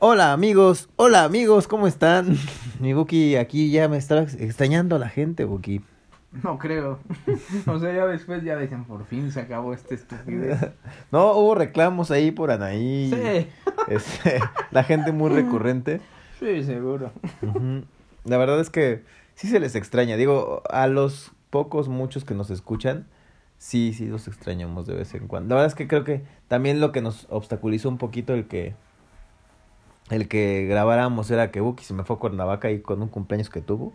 Hola amigos, hola amigos, ¿cómo están? Mi Buki aquí ya me está extrañando a la gente, Buki. No creo. o sea, ya después ya dicen, por fin se acabó esta estupidez. no, hubo reclamos ahí por Anaí. Sí. Este, la gente muy recurrente. Sí, seguro. La verdad es que sí se les extraña. Digo, a los pocos, muchos que nos escuchan, sí, sí los extrañamos de vez en cuando. La verdad es que creo que también lo que nos obstaculizó un poquito el que el que grabáramos era que Buki se me fue a Cuernavaca y con un cumpleaños que tuvo.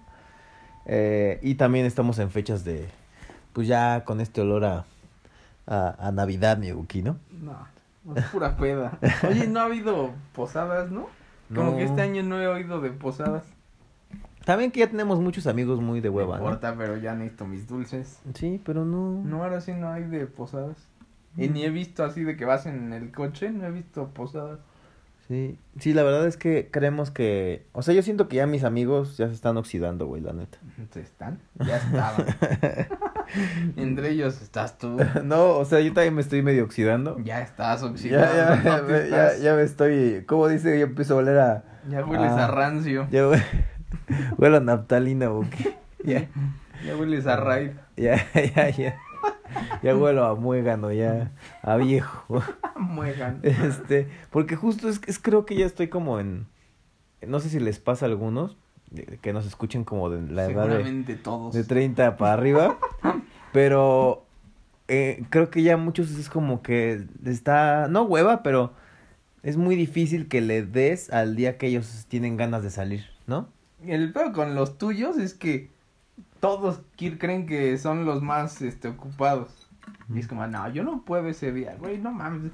Eh, y también estamos en fechas de, pues ya con este olor a, a, Navidad, mi Buki, ¿no? No, es pura peda. Oye, no ha habido posadas, ¿no? Como que este año no he oído de posadas. También que ya tenemos muchos amigos muy de hueva, no importa, pero ya necesito mis dulces. Sí, pero no. No, ahora sí no hay de posadas. Y ni he visto así de que vas en el coche, no he visto posadas. Sí, sí, la verdad es que creemos que, o sea, yo siento que ya mis amigos ya se están oxidando, güey, la neta. ¿Se están? Ya estaban. Entre ellos estás tú. no, o sea, yo también me estoy medio oxidando. Ya estás oxidando. Ya, ya, ya, ya, me estoy, ¿cómo dice? Yo empiezo a oler a... Ya hueles a, rancio. Ya huele, a naftalina, güey. Ya. Ya hueles a raid. Ya, ya, ya. ya huelo a muégano, ya a viejo. muégano. Este, porque justo es, es creo que ya estoy como en, no sé si les pasa a algunos, que nos escuchen como de la edad de, todos. de 30 para arriba, pero eh, creo que ya muchos es como que está, no hueva, pero es muy difícil que le des al día que ellos tienen ganas de salir, ¿no? El peor con los tuyos es que todos creen que son los más este, ocupados. Y es como, no, yo no puedo ese día, güey, no mames.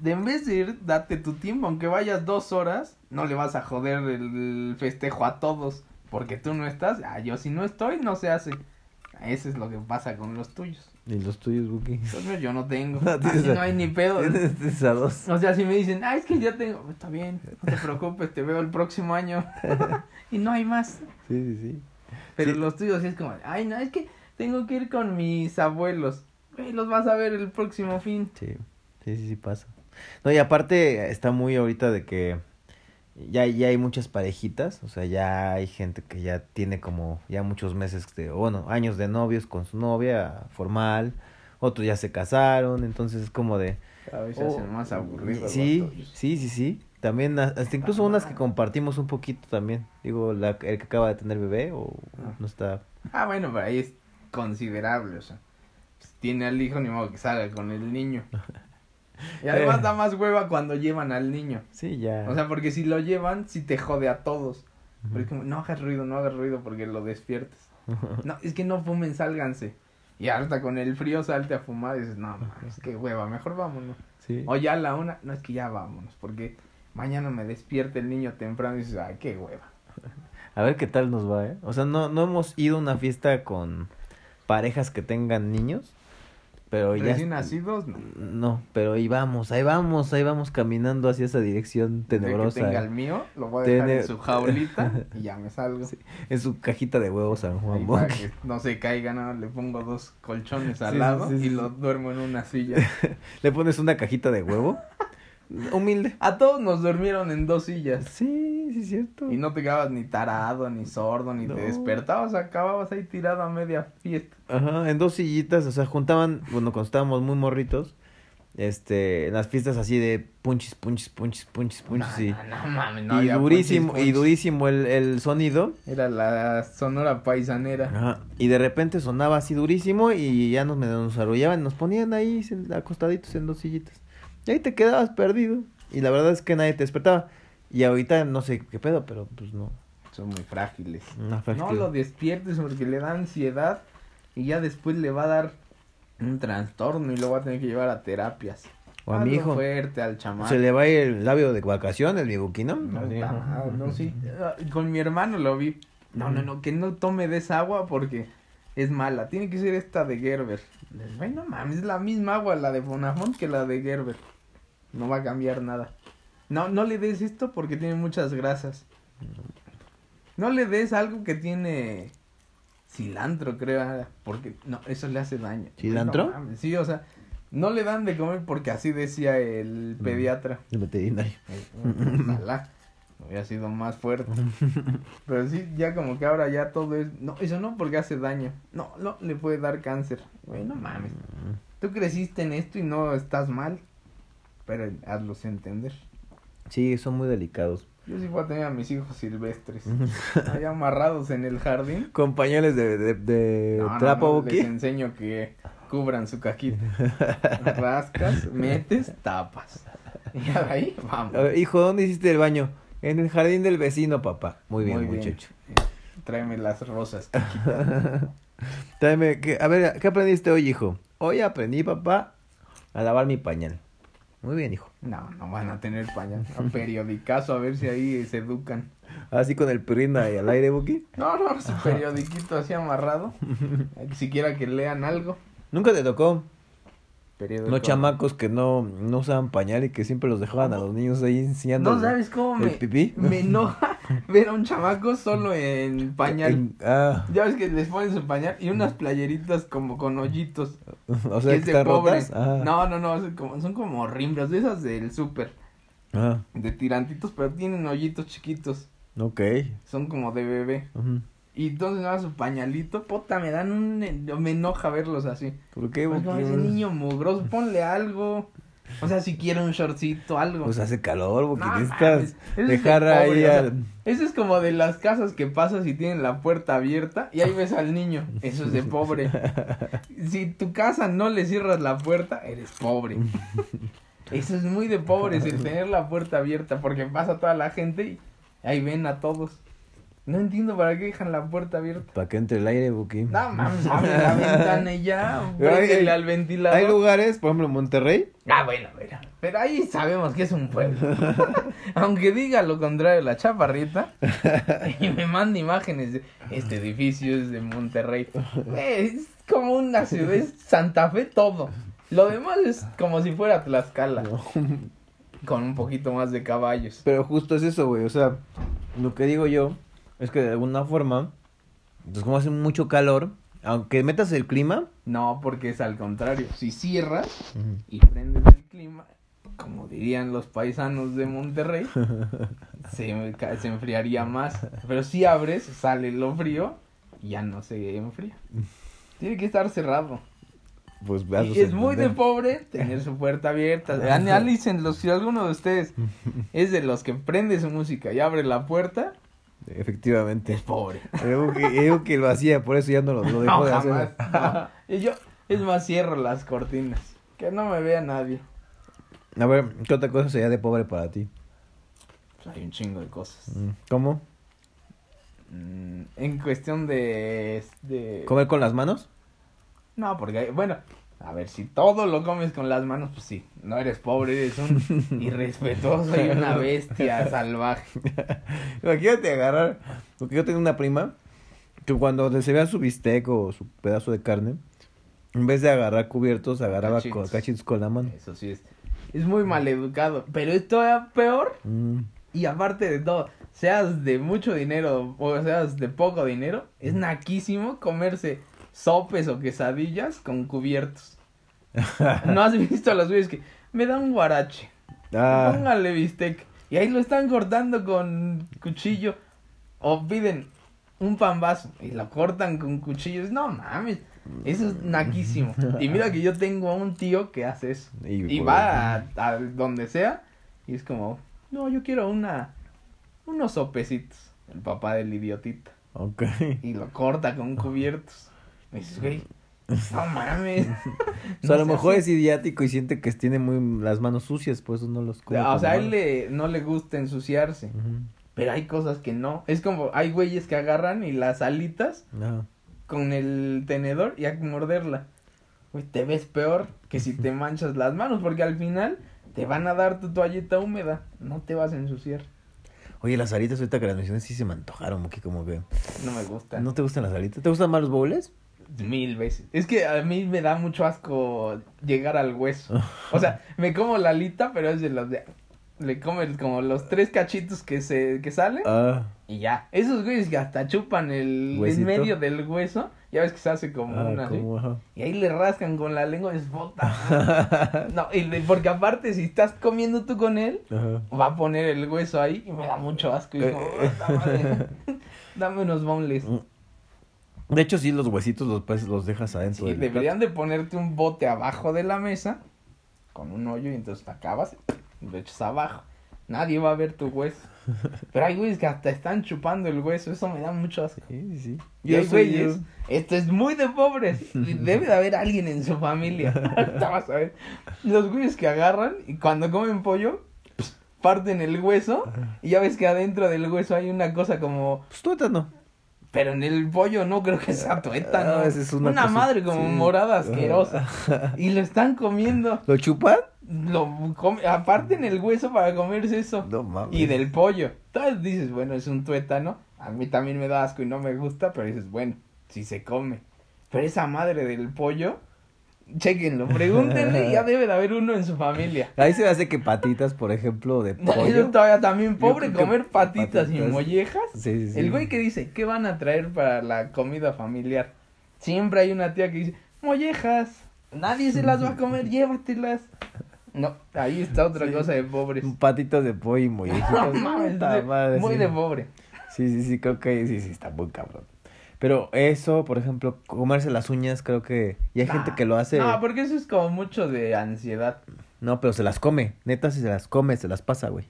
De en vez de ir, date tu tiempo, aunque vayas dos horas, no le vas a joder el festejo a todos, porque tú no estás, ah, yo si no estoy, no se hace. Eso es lo que pasa con los tuyos. ¿Y los tuyos, Buki? yo no tengo. Así no hay ni pedo. dos. O sea, si me dicen, ah, es que ya tengo, está bien, no te preocupes, te veo el próximo año. y no hay más. Sí, sí, sí. Pero los tuyos sí es como, ay, no, es que tengo que ir con mis abuelos. los vas a ver el próximo fin. Sí, sí, sí, sí pasa. No, y aparte está muy ahorita de que ya, ya hay muchas parejitas, o sea, ya hay gente que ya tiene como ya muchos meses, de, bueno, años de novios con su novia formal, otros ya se casaron, entonces es como de... A veces oh, más aburrido. Sí, sí, sí, sí. También, hasta incluso unas que compartimos un poquito también. Digo, la, el que acaba de tener bebé o ah. no está. Ah, bueno, pero ahí es considerable, o sea. Pues, tiene al hijo, ni modo que salga con el niño. Y además da más hueva cuando llevan al niño. Sí, ya. O sea, porque si lo llevan, sí te jode a todos. Porque como, no hagas ruido, no hagas ruido porque lo despiertas. no, es que no fumen, sálganse. Y hasta con el frío salte a fumar y dices, no, es que hueva, mejor vámonos. Sí. O ya a la una, no es que ya vámonos, porque mañana me despierte el niño temprano y dices, ay, qué hueva. A ver qué tal nos va, ¿eh? O sea, no, no hemos ido a una fiesta con parejas que tengan niños, pero ya... ¿Recién nacidos? No. no, pero ahí vamos, ahí vamos, ahí vamos caminando hacia esa dirección tenebrosa. que tenga el mío, lo voy a dejar en su jaulita y ya me salgo. en su cajita de huevos San Juan que no se caiga, no, le pongo dos colchones al lado y lo duermo en una silla. le pones una cajita de huevo Humilde. A todos nos durmieron en dos sillas. Sí, sí, es cierto. Y no te quedabas ni tarado, ni sordo, ni te despertabas, acababas ahí tirado a media fiesta. Ajá, en dos sillitas, o sea, juntaban, bueno, cuando estábamos muy morritos, este, en las fiestas así de punchis, punchis, punchis, punchis, punchis. y, no, mames, no y durísimo, y durísimo el, el sonido. Era la sonora paisanera. Ajá, y de repente sonaba así durísimo y ya nos, nos arrollaban, nos ponían ahí acostaditos en dos sillitas. Y ahí te quedabas perdido. Y la verdad es que nadie te despertaba. Y ahorita no sé qué pedo, pero pues no. Son muy frágiles. No, lo despiertes porque le da ansiedad y ya después le va a dar un trastorno y lo va a tener que llevar a terapias. O a mi hijo. fuerte al chamán. Se le va a ir el labio de vacaciones, mi buquino. No, no, no, sí. Ah, con mi hermano lo vi. No, no, no, que no tome de esa agua porque es mala. Tiene que ser esta de Gerber. Bueno, mames, es la misma agua la de Bonafont que la de Gerber. No va a cambiar nada. No, no le des esto porque tiene muchas grasas. No le des algo que tiene cilantro, creo, porque no, eso le hace daño. ¿Cilantro? sí, o sea, No le dan de comer porque así decía el pediatra. El veterinario. Ojalá hubiera sido más fuerte. Pero sí, ya como que ahora ya todo es... No, eso no porque hace daño. No, no, le puede dar cáncer. Güey, no mames. Tú creciste en esto y no estás mal. Pero hazlos entender. Sí, son muy delicados. Yo sí voy a tener a mis hijos silvestres. Ahí amarrados en el jardín. Con pañales de, de, de No, no, trapo, no, les enseño que cubran su cajita. Rascas, metes, tapas. Y ahí, vamos. Ver, hijo, ¿dónde hiciste el baño? En el jardín del vecino, papá. Muy bien, muchacho. Tráeme las rosas. Tráeme, ¿qué- a ver, ¿qué aprendiste hoy, hijo? Hoy aprendí, papá, a lavar mi pañal. Muy bien, hijo. No, no van a tener pañal. A periodicazo, a ver si ahí se educan. Así con el perrín ahí al aire, Buki. No, no, su periodiquito así amarrado. Siquiera que lean algo. Nunca te tocó Los chamacos que no, no usaban pañal y que siempre los dejaban a los niños ahí enseñando. No sabes cómo me, pipí. me enoja ver a un chamaco solo en pañal. En- ah, Ya ves que les ponen su pañal y unas playeritas como con hoyitos. o sea, que que están. Ah, No, no, no, son como, son como rimbras, de esas del súper, ah, de tirantitos, pero tienen hoyitos chiquitos, ok. son como de bebé. Ujú. Y entonces nada, su pañalito, puta, me dan un, me enoja verlos así. ¿Por qué, Pues, como ese niño mugroso, ponle algo. O sea, si quiere un shortcito, algo. Pues hace calor. No necesitas es de dejar ahí al... Eso es como de las casas que pasas y tienen la puerta abierta y ahí ves al niño. Eso es de pobre. Si tu casa no le cierras la puerta, eres pobre. Eso es muy de pobres el tener la puerta abierta porque pasa toda la gente y ahí ven a todos. No entiendo para qué dejan la puerta abierta. Para que entre el aire, Buki. No mames, abre la ventana y ya, hay- al Hay ventilador. lugares, por ejemplo, en Monterrey. Ah, bueno, bueno. Pero ahí sabemos que es un pueblo. Aunque diga lo contrario la chaparrita y me manda imágenes de este edificio es de Monterrey. Es como una ciudad, es Santa Fe todo. Lo demás es como si fuera Tlaxcala. Con un poquito más de caballos. Pero justo es eso, güey. O sea, lo que digo yo es que de alguna forma, pues como hace mucho calor, aunque metas el clima, No, porque es al contrario. Si cierras y prendes el clima, como dirían los paisanos de Monterrey, se, se enfriaría más. Pero si abres, sale lo frío y ya no se enfría. Tiene que estar cerrado. pues Y es muy de pobre tener su puerta abierta. Analícenlo, si alguno de ustedes es de los que prende su música y abre la puerta, Efectivamente. es pobre. Digo que, digo que lo hacía, por eso ya no lo, lo dejó No, de jamás. hacer. no. Y yo, es más, cierro las cortinas. Que no me vea nadie. A ver, ¿qué otra cosa sería de pobre para ti? Pues hay un chingo de cosas. Mm, ¿Cómo? Mm, en cuestión de, de... ¿Comer con las manos? No, porque, hay- bueno, a ver, si todo lo comes con las manos, pues sí, no eres pobre, eres un irrespetuoso y una bestia salvaje. Imagínate agarrar, porque yo tenía una prima que cuando vea su bistec o su pedazo de carne, en vez de agarrar cubiertos, agarraba Cachitos. con, cachitos con la mano. Eso sí es, es muy maleducado, pero es todavía peor Mm, y aparte de todo, seas de mucho dinero o seas de poco dinero, es naquísimo comerse sopes o quesadillas con cubiertos. ¿No has visto a los güeyes que me da un guarache? Ah, Póngale bistec. Y ahí lo están cortando con cuchillo. O piden un pambazo y lo cortan con cuchillos. No mames. Eso es naquísimo. Y mira que yo tengo a un tío que hace eso. y, Y va a, a donde sea. Y es como, no, yo quiero una. Unos sopecitos. El papá del idiotita. Ok. Y lo corta con cubiertos. Y dices, güey, no mames. O sea, a lo mejor es idiático y siente que tiene muy las manos sucias, por eso no los come. O sea, a él le, no le gusta ensuciarse. Pero hay cosas que no. Es como, hay güeyes que agarran y las alitas con el tenedor y a morderla. Güey, te ves peor que si te manchas las manos, porque al final te van a dar tu toallita húmeda. No te vas a ensuciar. Oye, las alitas ahorita que las mencioné sí se me antojaron, porque como que... No me gustan. ¿No te gustan las alitas? ¿Te gustan más los bowls? Mil veces. Es que a mí me da mucho asco llegar al hueso. O sea, me como la alita, pero es de los de... Le comes como los tres cachitos que se que salen Ah, y ya. Esos güeyes que hasta chupan el Huesito. en medio del hueso Ya ves que se hace como Ah, una. Y ahí le rascan con la lengua, es bota. No, y porque aparte, si estás comiendo tú con él, Ajá. va a poner el hueso ahí y me da mucho asco. Y como, Eh, "Puta madre, Dame unos boneless. De hecho, sí, los huesitos los, pues, los dejas adentro. Sí, del deberían de ponerte un bote abajo de la mesa con un hoyo y entonces te acabas y lo echas abajo. Nadie va a ver tu hueso. Pero hay güeyes que hasta están chupando el hueso, eso me da mucho asco. Sí, sí. Y hay güeyes, esto es muy de pobres. Debe de haber alguien en su familia. Ahorita vas a ver. Los güeyes que agarran y cuando comen pollo, parten el hueso y ya ves que adentro del hueso hay una cosa como Pues tuétano. Pero en el pollo no creo que sea tuétano. Ah, es una madre como sí. morada asquerosa. Y lo están comiendo. ¿Lo chupan? Lo come, aparte en el hueso para comerse eso. No mames. Y del pollo. Entonces dices, bueno, es un tuétano. A mí también me da asco y no me gusta, pero dices, bueno, si se come. Pero esa madre del pollo, chequenlo, pregúntenle, ya debe de haber uno en su familia. Ahí se me hace que patitas, por ejemplo, de pollo. todavía también pobre comer patitas, y mollejas. Sí, sí, sí. El güey que dice, ¿qué van a traer para la comida familiar? Siempre hay una tía que dice, mollejas, nadie se las va a comer, llévatelas. No, ahí está otra Sí. cosa de pobres. Patitas de pollo y mollejitas. No mames, de- madre, muy de pobre. Sí, sí, sí, creo que sí, sí, está muy cabrón. Pero eso, por ejemplo, comerse las uñas, creo que... Y hay gente Nah. que lo hace... No, porque eso es como mucho de ansiedad. No, pero se las come. Neta, si se las come, se las pasa, güey.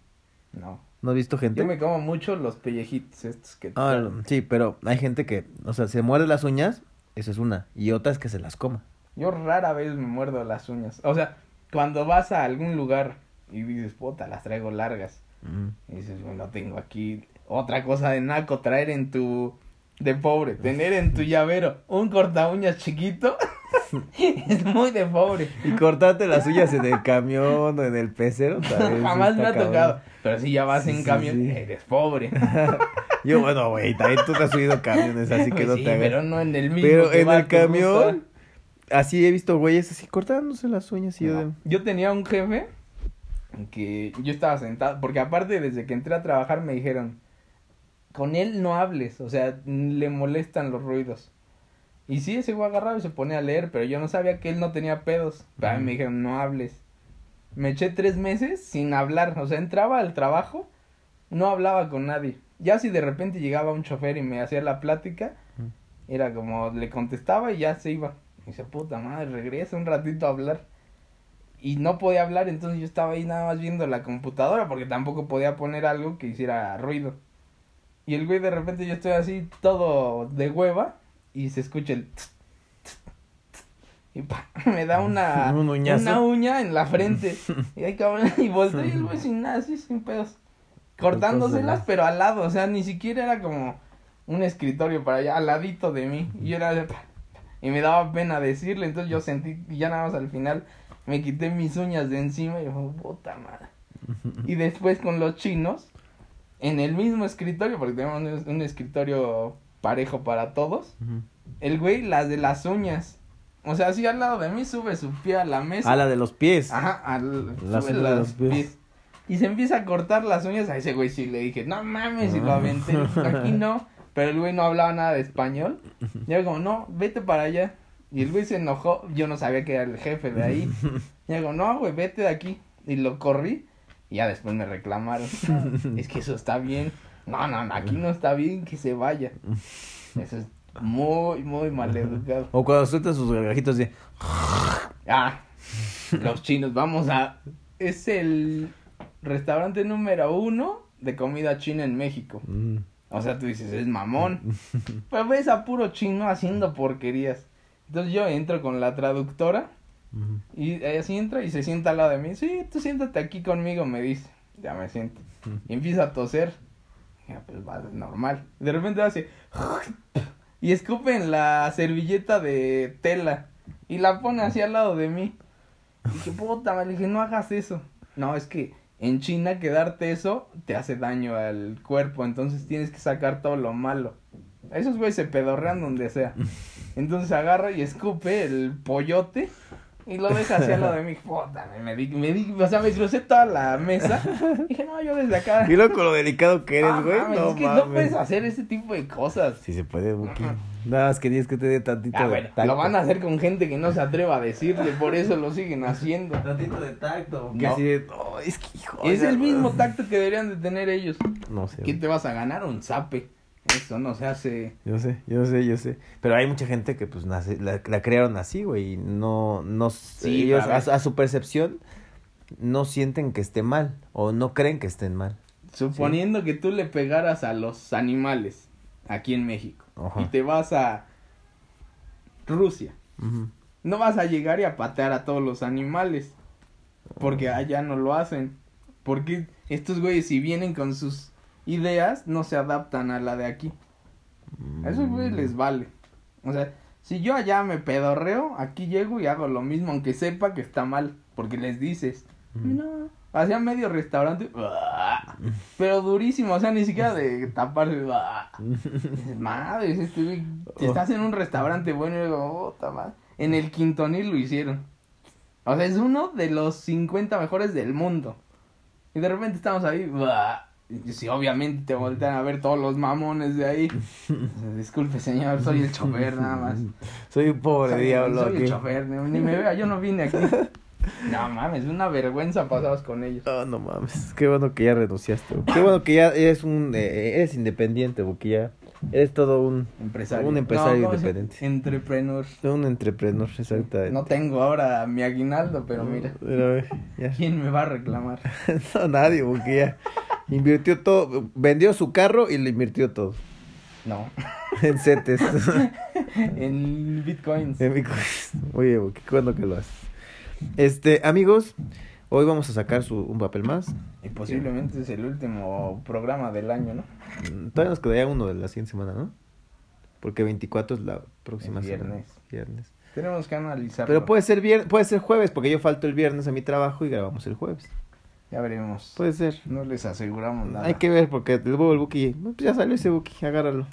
No. ¿No has visto gente? Yo me como mucho los pellejitos estos que... Ah, sí, pero hay gente que, o sea, se muerde las uñas, eso es una. Y otra es que se las coma. Yo rara vez me muerdo las uñas. O sea, cuando vas a algún lugar y dices, puta, las traigo largas. Mm. Y dices, bueno, tengo aquí otra cosa de naco, traer en tu... De pobre, tener en tu llavero un corta uñas chiquito es muy de pobre. Y cortarte las uñas en el camión o en el pecero Jamás me ha cabrón. tocado. Pero si ya vas Sí, en sí, camión, sí. eres pobre. Yo, bueno, güey, también tú te has subido camiones, así que Pues no te hagas. pero no en el mismo. Pero en va el camión, así he visto güeyes así cortándose las uñas y yo de... Yo tenía un jefe que yo estaba sentado, porque aparte desde que entré a trabajar me dijeron, con él no hables, o sea, le molestan los ruidos. Y sí, ese güey agarraba y se ponía a leer, pero yo no sabía que él no tenía pedos. Pero a mí me dijeron, no hables. Me eché tres meses sin hablar, o sea, entraba al trabajo, no hablaba con nadie. Ya si de repente llegaba un chofer y me hacía la plática, era como le contestaba y ya se iba. Y dice, puta madre, regresa un ratito a hablar. Y no podía hablar, entonces yo estaba ahí nada más viendo la computadora porque tampoco podía poner algo que hiciera ruido. Y el güey de repente yo estoy así todo de hueva y se escucha el tss, tss, tss, y pa, me da una, Un una uña en la frente. y ahí cabrón, y volteé y el güey sin nada, así sin pedos. Cortándoselas, pero al lado, o sea, ni siquiera era como un escritorio para allá, al ladito de mí. Y yo era de pa, y me daba pena decirle, entonces yo sentí, y ya nada más al final me quité mis uñas de encima y yo, puta madre. Y después con los chinos, en el mismo escritorio, porque tenemos un, un escritorio parejo para todos, el güey las de las uñas. O sea, así al lado de mí sube su pie a la mesa. Ah, la de los pies. Ajá, al, Las sube uñas de los pies. pies. Y se empieza a cortar las uñas. A ese güey sí le dije, no mames, y lo aventé. Aquí no. Pero el güey no hablaba nada de español. Y yo como, no, vete para allá. Y el güey se enojó. Yo no sabía que era el jefe de ahí. Y yo digo, no, güey, vete de aquí. Y lo corrí. Y ya después me reclamaron. es que eso está bien. No, no, no, aquí no está bien que se vaya. Eso es muy, muy mal educado. O cuando sueltan sus gargajitos de... Ah, los chinos, vamos a... Es el restaurante número uno de comida china en México. Mm. O sea, tú dices, es mamón. Pero ves a puro chino haciendo porquerías. Entonces yo entro con la traductora Ujú. y ella sí entra y se sienta al lado de mí. Sí, tú siéntate aquí conmigo, me dice. Ya me siento. Y empieza a toser. Ya, pues va, normal. De repente hace... Y escupe en la servilleta de tela. Y la pone así al lado de mí. Y dije, puta, me dije, no hagas eso. No, es que en China quedarte eso te hace daño al cuerpo. Entonces tienes que sacar todo lo malo. Esos güeyes se pedorrean donde sea. Entonces agarra y escupe el pollote. Y lo deja así al lado de mí. Puta, me di, me di, o sea, me crucé toda la mesa. Dije, no, yo desde acá. Y luego con lo delicado que eres, Ah, güey. mames, no es que no puedes hacer ese tipo de cosas. Sí se puede, Buki. Nada más que tienes que tener tantito Ah, de bueno, tacto. lo van a hacer con gente que no se atreva a decirle, por eso lo siguen haciendo. Tantito de tacto. Que No. así de, "Oh, es que hijo. Es oiga, el mismo tacto que deberían de tener ellos. No sé. ¿Qué te vas a ganar? Un zape. Eso no se hace. Yo sé, yo sé, yo sé. Pero hay mucha gente que pues nace, la, la crearon así, güey. Y no, no, Sí, ellos a su- percepción no sienten que esté mal o no creen que estén mal. Suponiendo que tú le pegaras a los animales aquí en México Ajá. y te vas a Rusia, no vas a llegar y a patear a todos los animales porque allá no lo hacen. Porque estos güeyes si vienen con sus ideas no se adaptan a la de aquí. A esos güeyes Mm. les vale. O sea, si yo allá me pedorreo, aquí llego y hago lo mismo, aunque sepa que está mal, porque les dices, Ujú. no, hacía medio restaurante, pero durísimo, o sea, ni siquiera de taparse, madre, este si estás en un restaurante bueno, y digo, "Puta madre". en el Quintonil lo hicieron. O sea, es uno de los 50 mejores del mundo. Y de repente estamos ahí, "Ah". Y sí, obviamente te voltean a ver todos los mamones de ahí. Disculpe, señor, soy el chofer nada más. Soy un pobre Soy, diablo soy el aquí. chofer, ni, me vea, yo no vine aquí. No mames, una vergüenza pasabas con ellos. Oh, no mames, qué bueno que ya renunciaste. Qué bueno que ya eres un eh, eres independiente, porque ya eres todo un Empresario. Un empresario ¿cómo se- independiente. Entrepreneur. un entrepreneur, exactamente. No tengo ahora mi aguinaldo, pero mira, Pero, güey, ya. ¿quién me va a reclamar? No, nadie, porque ya invirtió todo, vendió su carro y le invirtió todo No, en CETES. en bitcoins. En bitcoins. Oye, qué bueno que lo haces. Este, amigos, hoy vamos a sacar su, un papel más. Y posiblemente es el último programa del año, ¿no? Mm, Todavía nos quedaría uno de la siguiente semana, ¿no? Porque 24 es la próxima El semana. viernes. Viernes. Tenemos que analizarlo. Pero puede ser vier- puede ser jueves, porque yo falto el viernes a mi trabajo y grabamos el jueves. Ya veremos. Puede ser. No les aseguramos nada. Hay que ver, porque el, el Buki, pues ya salió ese Buki, agárralo.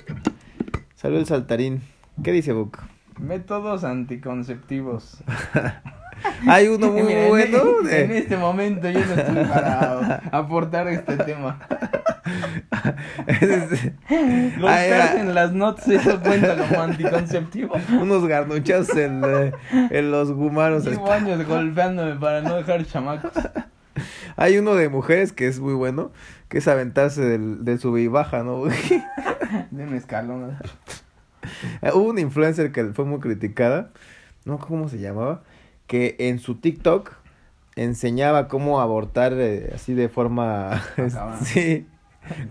Salió el saltarín. ¿Qué dice Buk? Métodos anticonceptivos. Hay uno muy Mira, en- bueno. En, de- este momento yo no estoy para aportar este tema. Este, Golpearse ah, en las notas, eso cuenta como anticonceptivo. unos garnuchas en, eh, en los gumaros. Llevo años golpeándome para no dejar chamacos. Hay uno de mujeres que es muy bueno, que es aventarse del, del sube y baja, ¿no? De un escalón. Hubo una influencer que fue muy criticada, no cómo se llamaba, que en su TikTok enseñaba cómo abortar eh, así de forma... cabrón. sí.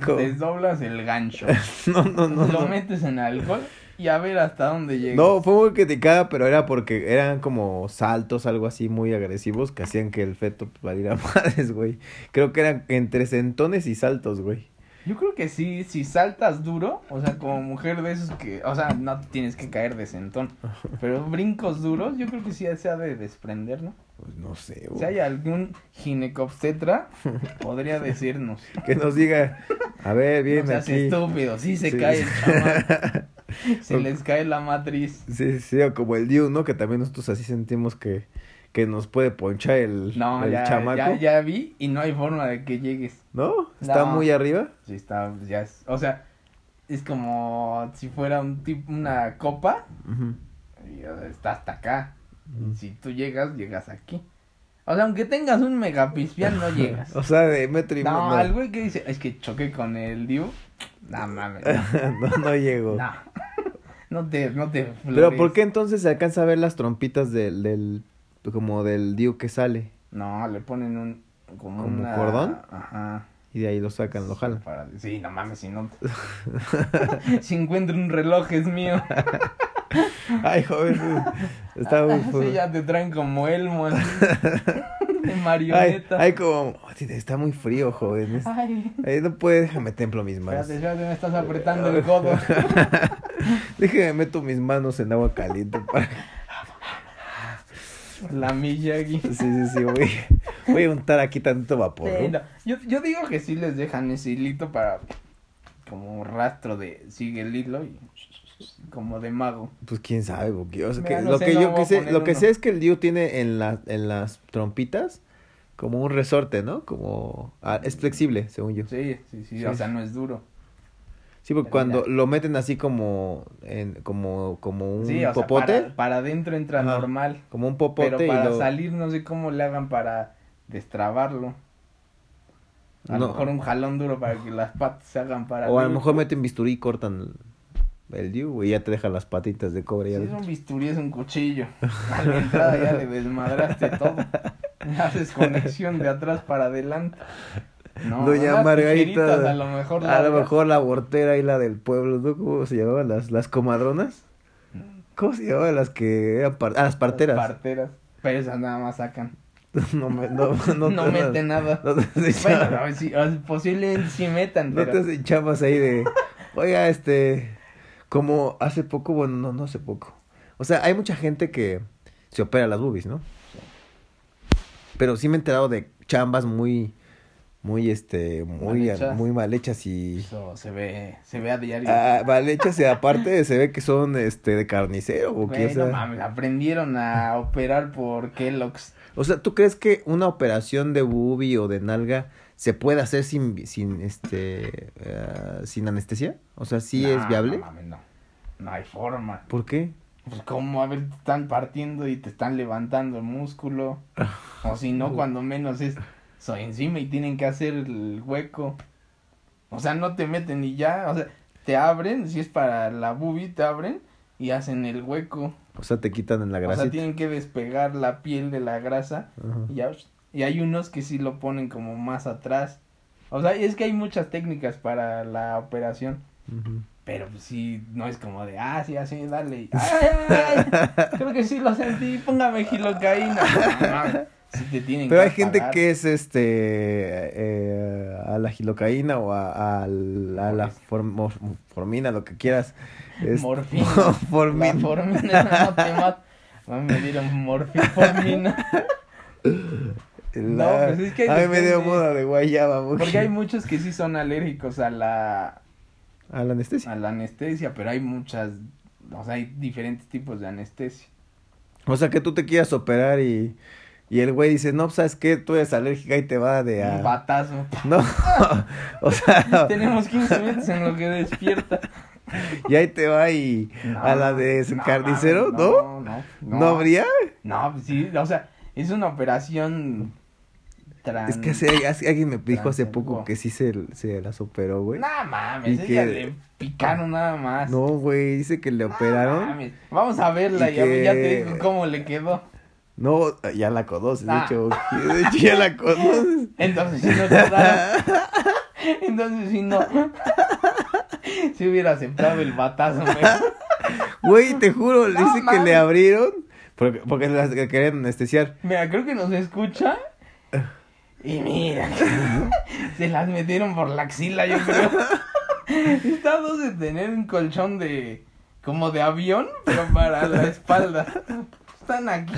Desdoblas el gancho. No, no, no. lo no. metes en alcohol y a ver hasta dónde llega. No, fue muy criticada, pero era porque eran como saltos, algo así muy agresivos que hacían que el feto pues, valiera madres, güey. Creo que eran entre sentones y saltos, güey. Yo creo que sí, si saltas duro, o sea, como mujer de esos que, o sea, no tienes que caer de sentón, pero brincos duros, yo creo que sí se ha de desprender, ¿no? Pues no sé, Si hay algún ginecobstetra, podría decirnos. Que nos diga, a ver, No bien seas aquí. estúpido, sí se Sí. cae el chamaco, se les cae la matriz. Sí, sí, o como el Diu, ¿no? Que también nosotros así sentimos que, que nos puede ponchar el, No, el ya, chamaco. ya, ya vi y no hay forma de que llegues. ¿No? ¿Está No. muy arriba? Sí, está, ya es, o sea, es como si fuera un tipo, una copa, y o sea, está hasta acá. Y si tú llegas, llegas aquí. O sea, aunque tengas un megapispial, no llegas. O sea, de metro y No, no, al güey que dice, es que choqué con el Diu. No mames. No. no, no llego. no. No te, no te. Pero. ¿por qué entonces se alcanza a ver las trompitas del, del como del Diu que sale? No, le ponen un. Como, ¿Como una- cordón? Ajá. Y de ahí lo sacan, lo jalan. Para- Sí, no mames, si no. si encuentro un reloj es mío. Ay, joven. Está muy Ah, sí, ya te traen como elmo. así, de Ay, marioneta. ay, como. oh, tío, Está muy frío, joven. Es- Ay. Ay, no puede, déjame templo mis manos. Espérate, espérate, me estás apretando el codo. Déjame meto mis manos en agua caliente para. La Miyagi. Sí, sí, sí, voy, voy a untar aquí tanto vapor. Sí, ¿no? Yo, yo digo que sí les dejan ese hilito para como un rastro de sigue el hilo y como de mago. Pues quién sabe, porque, o sea, Mira, que no lo sé, que no yo que sé, lo que sé es que el Diu tiene en la, en las trompitas como un resorte, ¿no? Como ah, es flexible, según yo. Sí, sí, sí, Sí. o sea, no es duro. Sí, porque Pero cuando mira. lo meten así como en, como, como un Sí, o sea, popote, para, para adentro entra Ajá. normal. como un popote Pero para y lo... salir no sé cómo le hagan para destrabarlo. A No. lo mejor un jalón duro para que las patas se hagan para O a lo mejor meten bisturí y cortan el, diu, y ya te dejan las patitas de cobre. Si ya es un bisturí, es un cuchillo. A la entrada ya le desmadraste todo. Haces conexión de atrás para adelante. No, Doña Margarita, A lo mejor. A lo mejor la bortera y la del pueblo, ¿no? ¿Cómo se llamaban? Las, las comadronas. ¿Cómo se llamaban las que eran par- ah, las parteras? Las parteras. Pero esas nada más sacan. no, me, no, no, No, te- meten nada. No te Bueno, no, o sea, posiblemente sí metan, no pero... te ahí de, oiga, este, como hace poco, bueno, no, no hace poco. O sea, hay mucha gente que se opera las boobies, ¿no? Pero sí me he enterado de chambas muy, muy, este, muy, Mal hechas. muy mal hechas y... Eso se ve, se ve a diario. Ah, mal hechas y aparte se ve que son, este, de carnicero o qué, no o sea... mames, aprendieron a operar por Kellogg's. O sea, ¿tú crees que una operación de boobie o de nalga se puede hacer sin, sin, este, eh, sin anestesia? O sea, ¿sí No, es viable? No mames, no. No hay forma. ¿Por qué? Pues como, a ver, te están partiendo y te están levantando el músculo. O si no, cuando menos es so, encima y tienen que hacer el hueco. O sea, no te meten y ya, o sea, te abren, si es para la boobie, te abren y hacen el hueco. O sea, te quitan en la O grasa. sea, tienen que despegar la piel de la grasa y ya. Y hay unos que sí lo ponen como más atrás. O sea, es que hay muchas técnicas para la operación. Pero pues sí, no es como de, ah, sí, así, dale. Ay, ay, ay, creo que sí lo sentí, póngame gilocaína. No, mames, sí te tienen Pero que hay gente que es este eh, a la gilocaína o a, a la, a la formina, lo que quieras. Es- Morfina. formina. La formina no te me dieron morfina, formina. No, pues es que a mí me dio moda de guayaba. Porque hay muchos que sí son alérgicos a la, A la anestesia. a la anestesia, pero hay muchas, o sea, hay diferentes tipos de anestesia. O sea, que tú te quieras operar y, y el güey dice, no, pues, ¿sabes qué? Tú eres alérgica y te va de a... Un batazo. No, o sea, Tenemos 15 minutos en lo que despierta. y ahí te va y a la de no, carnicero, mames, ¿no? No, ¿No, habría? No, pues sí, o sea, es una operación tran... Es que hace- hace- alguien me dijo hace poco que sí se, se las operó, güey. No mames, Y ella que- le picaron nada más. No, güey, dice que le No operaron. mames. Vamos a verla Y y, a ver, ya te digo cómo le quedó. No, ya la conoces, de Ah. hecho. De hecho, ya la conoces. Entonces si no quedaron. Entonces si no. Si hubiera aceptado el batazo, mejor. Güey, te juro, No dice que le abrieron. Porque, porque las que querían anestesiar. Mira, creo que nos escucha. Y mira, se las metieron por la axila, yo creo. Está a dos de tener un colchón de. como de avión, pero para la espalda. Están aquí.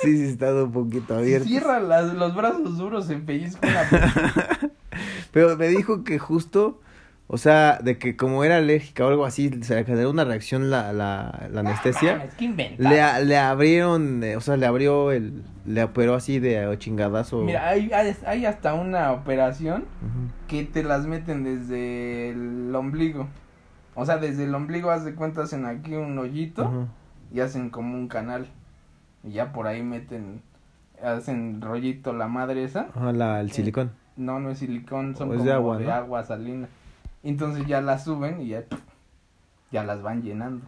Sí, sí, está un poquito abierto. Cierra las, los brazos duros, se pellizca una pe- Pero me dijo que justo, o sea, de que como era alérgica o algo así, se le generó una reacción la, la, la anestesia. Mames, ¿qué inventaron? Le, le abrieron, eh, o sea, le abrió el, le operó así de chingadazo. Mira, hay, hay, hay hasta una operación que te las meten desde el ombligo. O sea, desde el ombligo, haz de cuenta, hacen aquí un hoyito y hacen como un canal. Y ya por ahí meten, hacen rollito la madre esa. Ajá, la, el Sí. silicón. No, no es silicón, son O es como de de agua, salina. Entonces ya las suben y ya, ya las van llenando.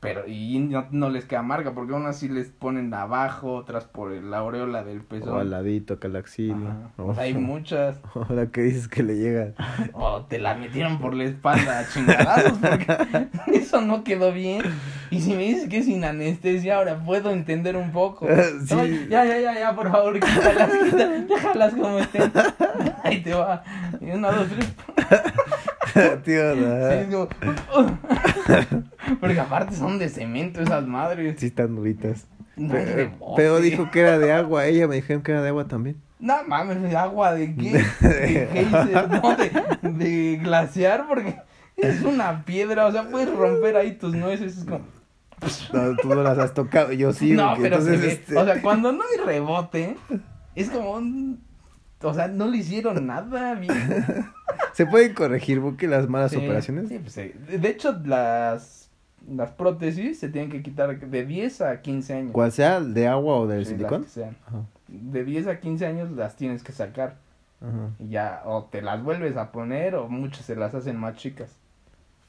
Pero, y no, no les queda marca, porque aún así les ponen abajo, otras por la aureola del O pezón. al ladito, acá la axila. Ajá. O sea, hay muchas. Ahora que dices que le llega. O te la metieron por la espalda chingadazos, porque eso no quedó bien. Y si me dices que es sin anestesia, ahora puedo entender un poco. Sí. Ay, ya, ya, ya, ya, por favor, quítalas, quítalas, déjalas como estén. Ahí te va. Y una, dos, tres. Tío, Sí, ¿verdad? es como, "Uh". Porque aparte son de cemento esas madres. Sí están duritas. No Pero, dijo que era de agua. Ella me dijeron que era de agua también. No mames, ¿de agua de qué? De geyser, no, de, de glaciar, porque es una piedra, o sea, puedes romper ahí tus nueces, es como... No, tú no las has tocado. Yo sí. no, porque pero se entonces, este, o sea, cuando no hay rebote, es como un... O sea, no le hicieron nada, bien. ¿Se pueden corregir, Buki, las malas Sí, operaciones? sí, pues, sí. De hecho, las, las prótesis se tienen que quitar de 10 a 15 años. ¿Cuál sea, de agua o del Sí, silicón? De 10 a 15 años las tienes que sacar. ajá. Y ya, o te las vuelves a poner, o muchas se las hacen más chicas.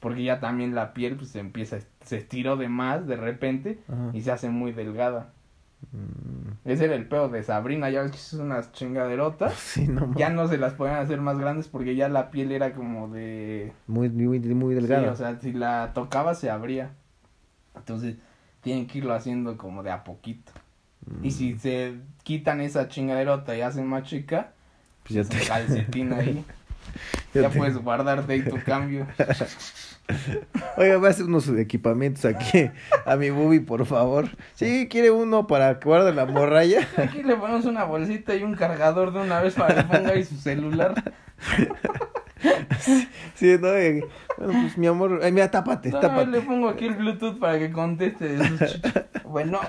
Porque ya también la piel pues se empieza, se estiró de más de repente Ajá. y se hace muy delgada. Mm, Ese era el pedo de Sabrina, ya ves que es unas chingaderotas. Sí, no Ya no se las podían hacer más grandes porque ya la piel era como de... Muy, muy, muy Sí, delgada. o sea, si la tocaba se abría. Entonces tienen que irlo haciendo como de a poquito. Mm, Y si se quitan esa chingaderota y hacen más chica, pues ya es un te... calcetín ahí. ya ya te- puedes guardarte ahí tu cambio. Oiga, voy a hacer unos equipamientos aquí a mi bubi, por favor. Sí, quiere uno para que guarde la morralla. Aquí le ponemos una bolsita y un cargador de una vez para que ponga ahí su celular. Sí, no, eh, bueno, pues mi amor, ay, mira, tápate, No, tápate. le pongo aquí el Bluetooth para que conteste de sus chichis. Bueno,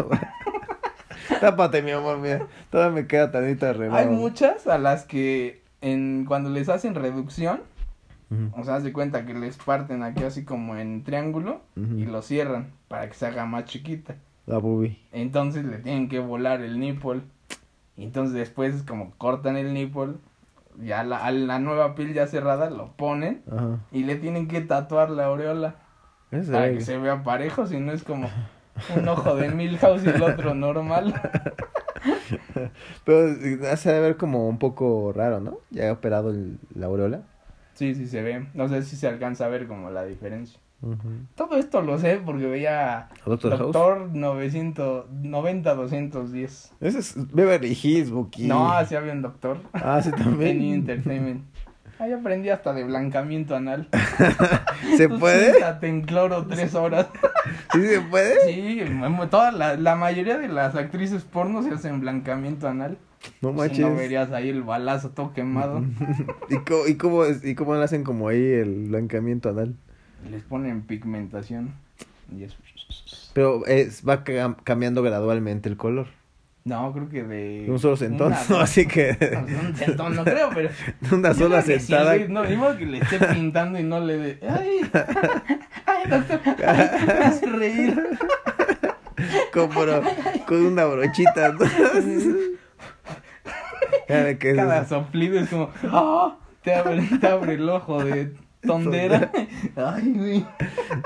Tápate, mi amor, mira. Todavía me queda tantita rebaba. hay muchas a las que en cuando les hacen reducción, O sea, haz de cuenta que les parten aquí así como en triángulo y lo cierran para que se haga más chiquita. La bubi. Entonces le tienen que volar el nipple. Y entonces después como cortan el nipple, ya la, a la nueva piel ya cerrada lo ponen y le tienen que tatuar la aureola para que se vea parejo, si no es como un ojo de Milhouse y el otro normal. Pero eh, hace de ver como un poco raro, ¿no? Ya he operado el, la aureola. Sí, sí se ve. No sé si se alcanza a ver como la diferencia. Ujú. Todo esto lo sé porque veía ¿A Doctor? Doctor 990 210. Ese es Beverly Hills, Buki. No, así había un doctor. Ah, sí, En también. Entertainment. Ahí aprendí hasta de blancamiento anal. ¿Se Tú puede? siéntate en cloro tres horas. ¿Sí se puede? Sí, m- toda la, la mayoría de las actrices porno se hacen blancamiento anal. No Si manches. no verías ahí el balazo todo quemado. ¿Y cómo, y, cómo, ¿Y cómo le hacen como ahí el blancamiento anal? Les ponen pigmentación. Y es... Pero es, va cam- cambiando gradualmente el color. No, creo que de... De un solo sentón, una- ¿no? Así que No, de un sentón, no creo, pero... una sola sí, sentada. güey, no, modo que le esté pintando y no le dé... ¡Ay! ¡Ay, doctor! Ay, me hace reír! como con una brochita. ¿no? Ya de que es- Cada soplido es como... ¡Ah! Te abre, te abre el ojo de tondera. Ay, güey.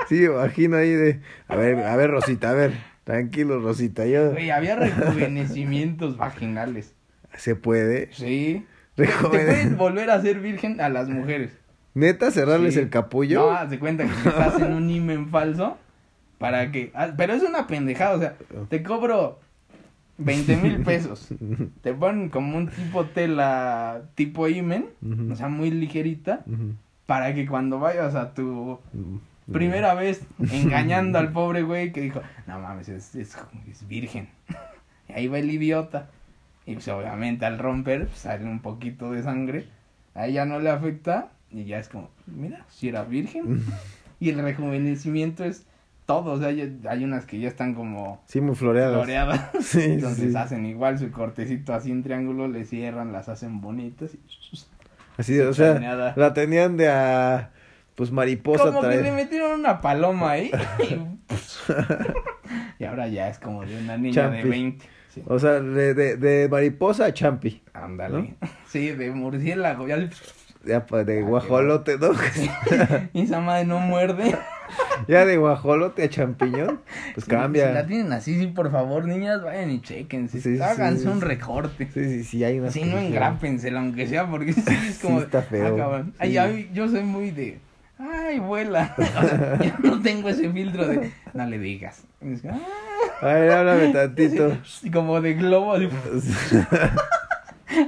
Sí, imagino ahí de. A ver, a ver, Rosita, a ver. Tranquilo, Rosita. Yo. Güey, había rejuvenecimientos vaginales. Se puede. Sí. Te Rejuvenec- pueden volver a ser virgen a las mujeres. Neta, cerrarles Sí. el capullo. No, haz de cuenta que les hacen un imen falso para que... ah, Pero es una pendejada, o sea, te cobro 20 mil pesos. Te ponen como un tipo tela, tipo imen, o sea, muy ligerita, para que cuando vayas a tu primera vez engañando al pobre güey que dijo, no mames, es, es, es virgen. Y ahí va el idiota. Y pues obviamente al romper pues, sale un poquito de sangre. A ella no le afecta y ya es como, mira, si era virgen. Y el rejuvenecimiento es todo, o sea, hay, hay unas que ya están como Sí, muy floreadas. floreadas. Sí, Entonces sí. hacen igual su cortecito así en triángulo, le cierran, las hacen bonitas. Y... Así, o sea, la tenían de a. Pues mariposa Como que traer. le metieron una paloma ahí. y ahora ya es como de una niña de Champis. 20. Sí. O sea, de, de, de mariposa a champi. Ándale. Sí, de murciélago. Ya le- Ya pa- de Ah, guajolote, ¿no? Y esa madre no muerde. Ya de guajolote a champiñón. Pues Si la cambia. tienen así, sí, por favor, niñas, vayan y chequense. Sí, sí, Háganse sí. un recorte. Sí, sí, sí, hay Si que no sí. engrápensela, aunque sea, porque sí es Sí, como. está feo. Ay, Sí. ay, yo soy muy de. Ay, vuela. O sea, yo no tengo ese filtro de. No le digas. Es ah, A ver, háblame tantito. así como de globo. así,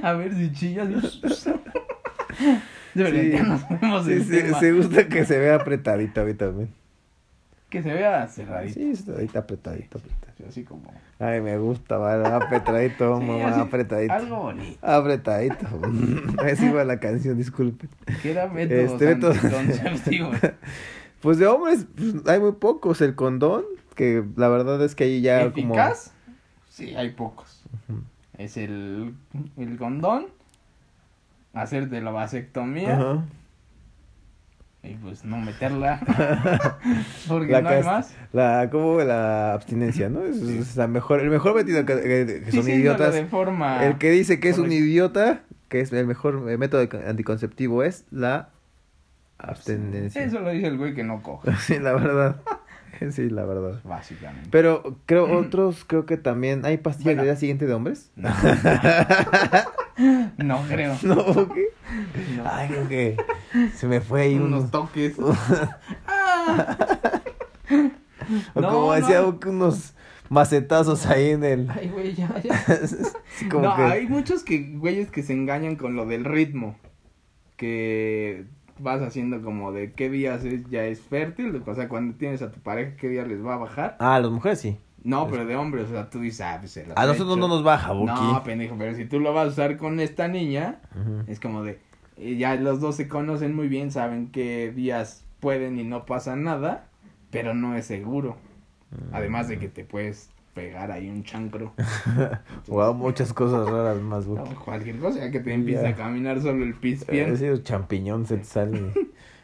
a ver si chillas. Sí. nos Sí, se gusta que se vea apretadito a mí también. Que se vea cerradito. Sí, está ahorita apretadito, apretadito. Así como. Ay, me gusta, vale, apretadito, Sí, mamá, así, apretadito. Algo bonito. Apretadito. Así va la canción, disculpen. Que era métodos Este, anticonceptivos. Pues de hombres pues, hay muy pocos. El condón, que la verdad es que ahí ya como... ¿Eficaz? Sí, hay pocos. Es el, el condón, hacerte la vasectomía Ajá. y pues no meterla. Porque La no hay más. La, ¿cómo? La abstinencia, ¿no? Es, es la mejor, el mejor método que, que- que son idiotas. de forma... El que dice que es un idiota, que es el mejor eh, método de- anticonceptivo es la abstinencia. Eso lo dice el güey que no coge, Sí, la verdad. Sí, la verdad. básicamente. Pero creo otros, creo que también hay pastillas Bueno. del día siguiente de hombres. No, no creo. No, ¿qué? No. Ay, creo que se me fue ahí unos unos... toques. Ah. O No, como decía, no. unos macetazos ahí en el... Ay, güey, ya, ya. Así como no, que... hay muchos que güeyes que se engañan con lo del ritmo. Que vas haciendo como de qué días es, ya es fértil. O sea, cuando tienes a tu pareja, qué día les va a bajar. Ah, las mujeres sí. No, pero de hombres, o sea, tú dices, ah, pues se las A nosotros no nos baja, Buki. No, pendejo, pero si tú lo vas a usar con esta niña, es como de, eh, ya los dos se conocen muy bien, saben qué días pueden y no pasa nada, pero no es seguro. Además de que te puedes pegar ahí un chancro. Wow, muchas cosas raras más, Buki. cualquier cosa, ya que te empieza Ya. a caminar solo el pis bien. Ese champiñón se te sale.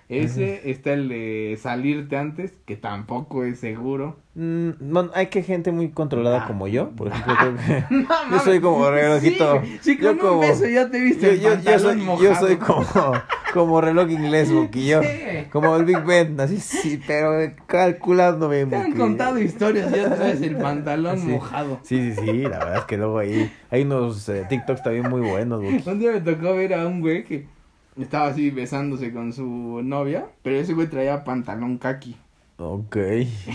Ese está el de salirte antes, que tampoco es seguro. Mm, no, hay que gente muy controlada Ah. como yo, por ejemplo, creo que... No, Yo mames. soy como relojito. Sí, sí, Yo con como- un beso ya te viste Yo, el yo, yo soy, mojado. yo soy como, como reloj inglés, yo. Sí. Como el Big Ben, así sí, pero calculándome, Te han Buki. contado historias, ya traes el pantalón Sí. mojado. Sí, sí, sí, la verdad es que luego ahí hay unos eh, TikToks también muy buenos, Buki. Un día me tocó ver a un güey que estaba así besándose con su novia, pero ese güey traía pantalón kaki. Ok.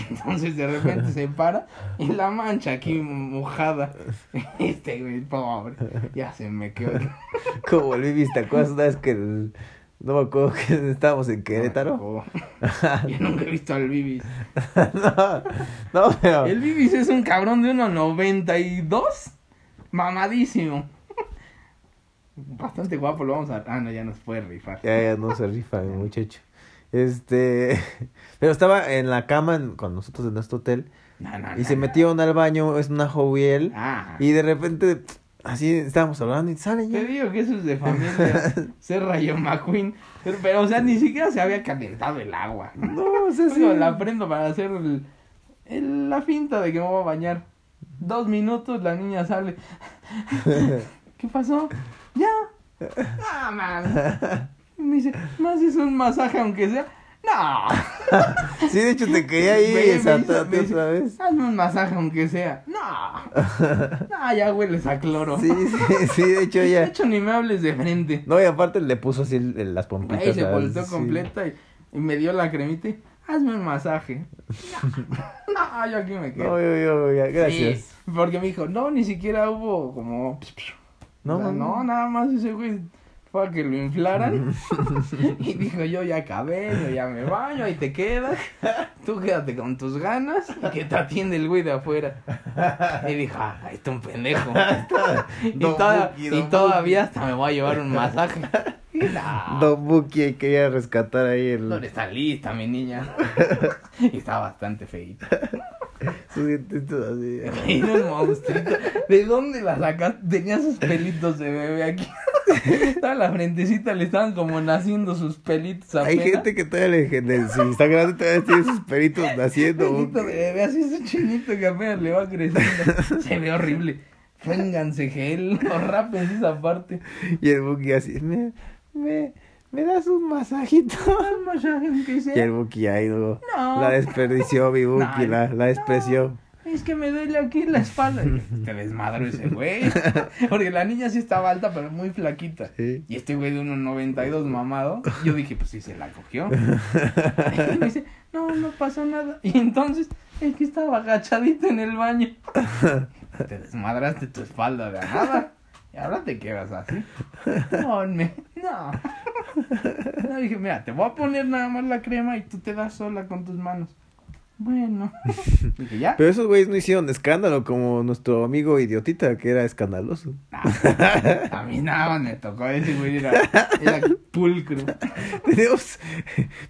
Entonces de repente se para y la mancha aquí mojada. Este güey, pobre, ya se me quedó. Como el Bibis, ¿te acuerdas una vez que el- no me acuerdo que estábamos en Querétaro? Yo nunca he visto al Bibis. no, no, pero El Bibis es un cabrón de 1.92. Mamadísimo. Bastante guapo, lo vamos a... Ah, no, ya nos puede rifar. ya, ya no se rifa mi muchacho. Este, pero estaba en la cama con nosotros en nuestro hotel No, no, y no, se metieron al baño, es una joviel Ah, y de repente así estábamos hablando y salen te ya. digo que eso es de familia. Ser Rayo McQueen. Pero, pero, o sea, ni siquiera se había calentado el agua. No, o sea, sí. La prendo para hacer el, el- la finta de que me voy a bañar. Dos minutos, la niña sale. ¿Qué pasó? Ya. Ah, man. Y me dice, ¿me haces un masaje aunque sea? No. Sí, de hecho te quería ir me hizo- me otra vez. Hazme un masaje aunque sea. No. No, ya hueles a cloro. Sí, sí, sí, de hecho De ya. hecho, ni me hables de frente. No, y aparte le puso así el- el- las pompitas. Ahí se volteó Sí. completa y, y me dio la cremita y, hazme un masaje. No, no, yo aquí me quedo. No, yo, yo, ya, gracias. Sí, porque me dijo, no, ni siquiera hubo como... No, O sea, no, nada más ese güey fue a que lo inflaran. y dijo, yo ya acabé, yo ya me baño, ahí te quedas. Tú quédate con tus ganas y que te atiende el güey de afuera. Y dijo, ah, ahí está un pendejo. y, toda- Buki, y todavía hasta me voy a llevar un masaje. No, Don Buki quería rescatar ahí el... no está lista, mi niña. y está bastante feita. Sus dientitos así. Era un monstruito. ¿De dónde la sacaste? Tenía sus pelitos de bebé aquí. Toda la frentecita le estaban como naciendo sus pelitos Hay apenas. gente que todavía le... en- Si está grande todavía tiene sus peritos naciendo. Pelito de bebé, así es un chinito que apenas le va creciendo. Se ve horrible. Pónganse gel o rápense esa parte. Y el Buki así... Me, me, me das un masajito. Un masaje aunque Y el sea. Buki ahí. No. La desperdició mi Buki, No, la, la despreció. Es que me duele aquí la espalda. Te desmadro ese güey. Porque la niña sí estaba alta, pero muy flaquita. Sí. Y este güey de 1.92 mamado, yo dije, pues sí se la cogió. Y me dice, no, no pasó nada. Y entonces, es que estaba agachadito en el baño. Te desmadraste tu espalda de nada. Y ahora te quedas así. Ponme. No. No, dije, mira, te voy a poner nada más la crema y tú te das sola con tus manos. Bueno. Dije, ¿ya? Pero esos güeyes no hicieron escándalo como nuestro amigo idiotita, que era escandaloso. A mí nada me tocó ese güey, era, era pulcro. Tenemos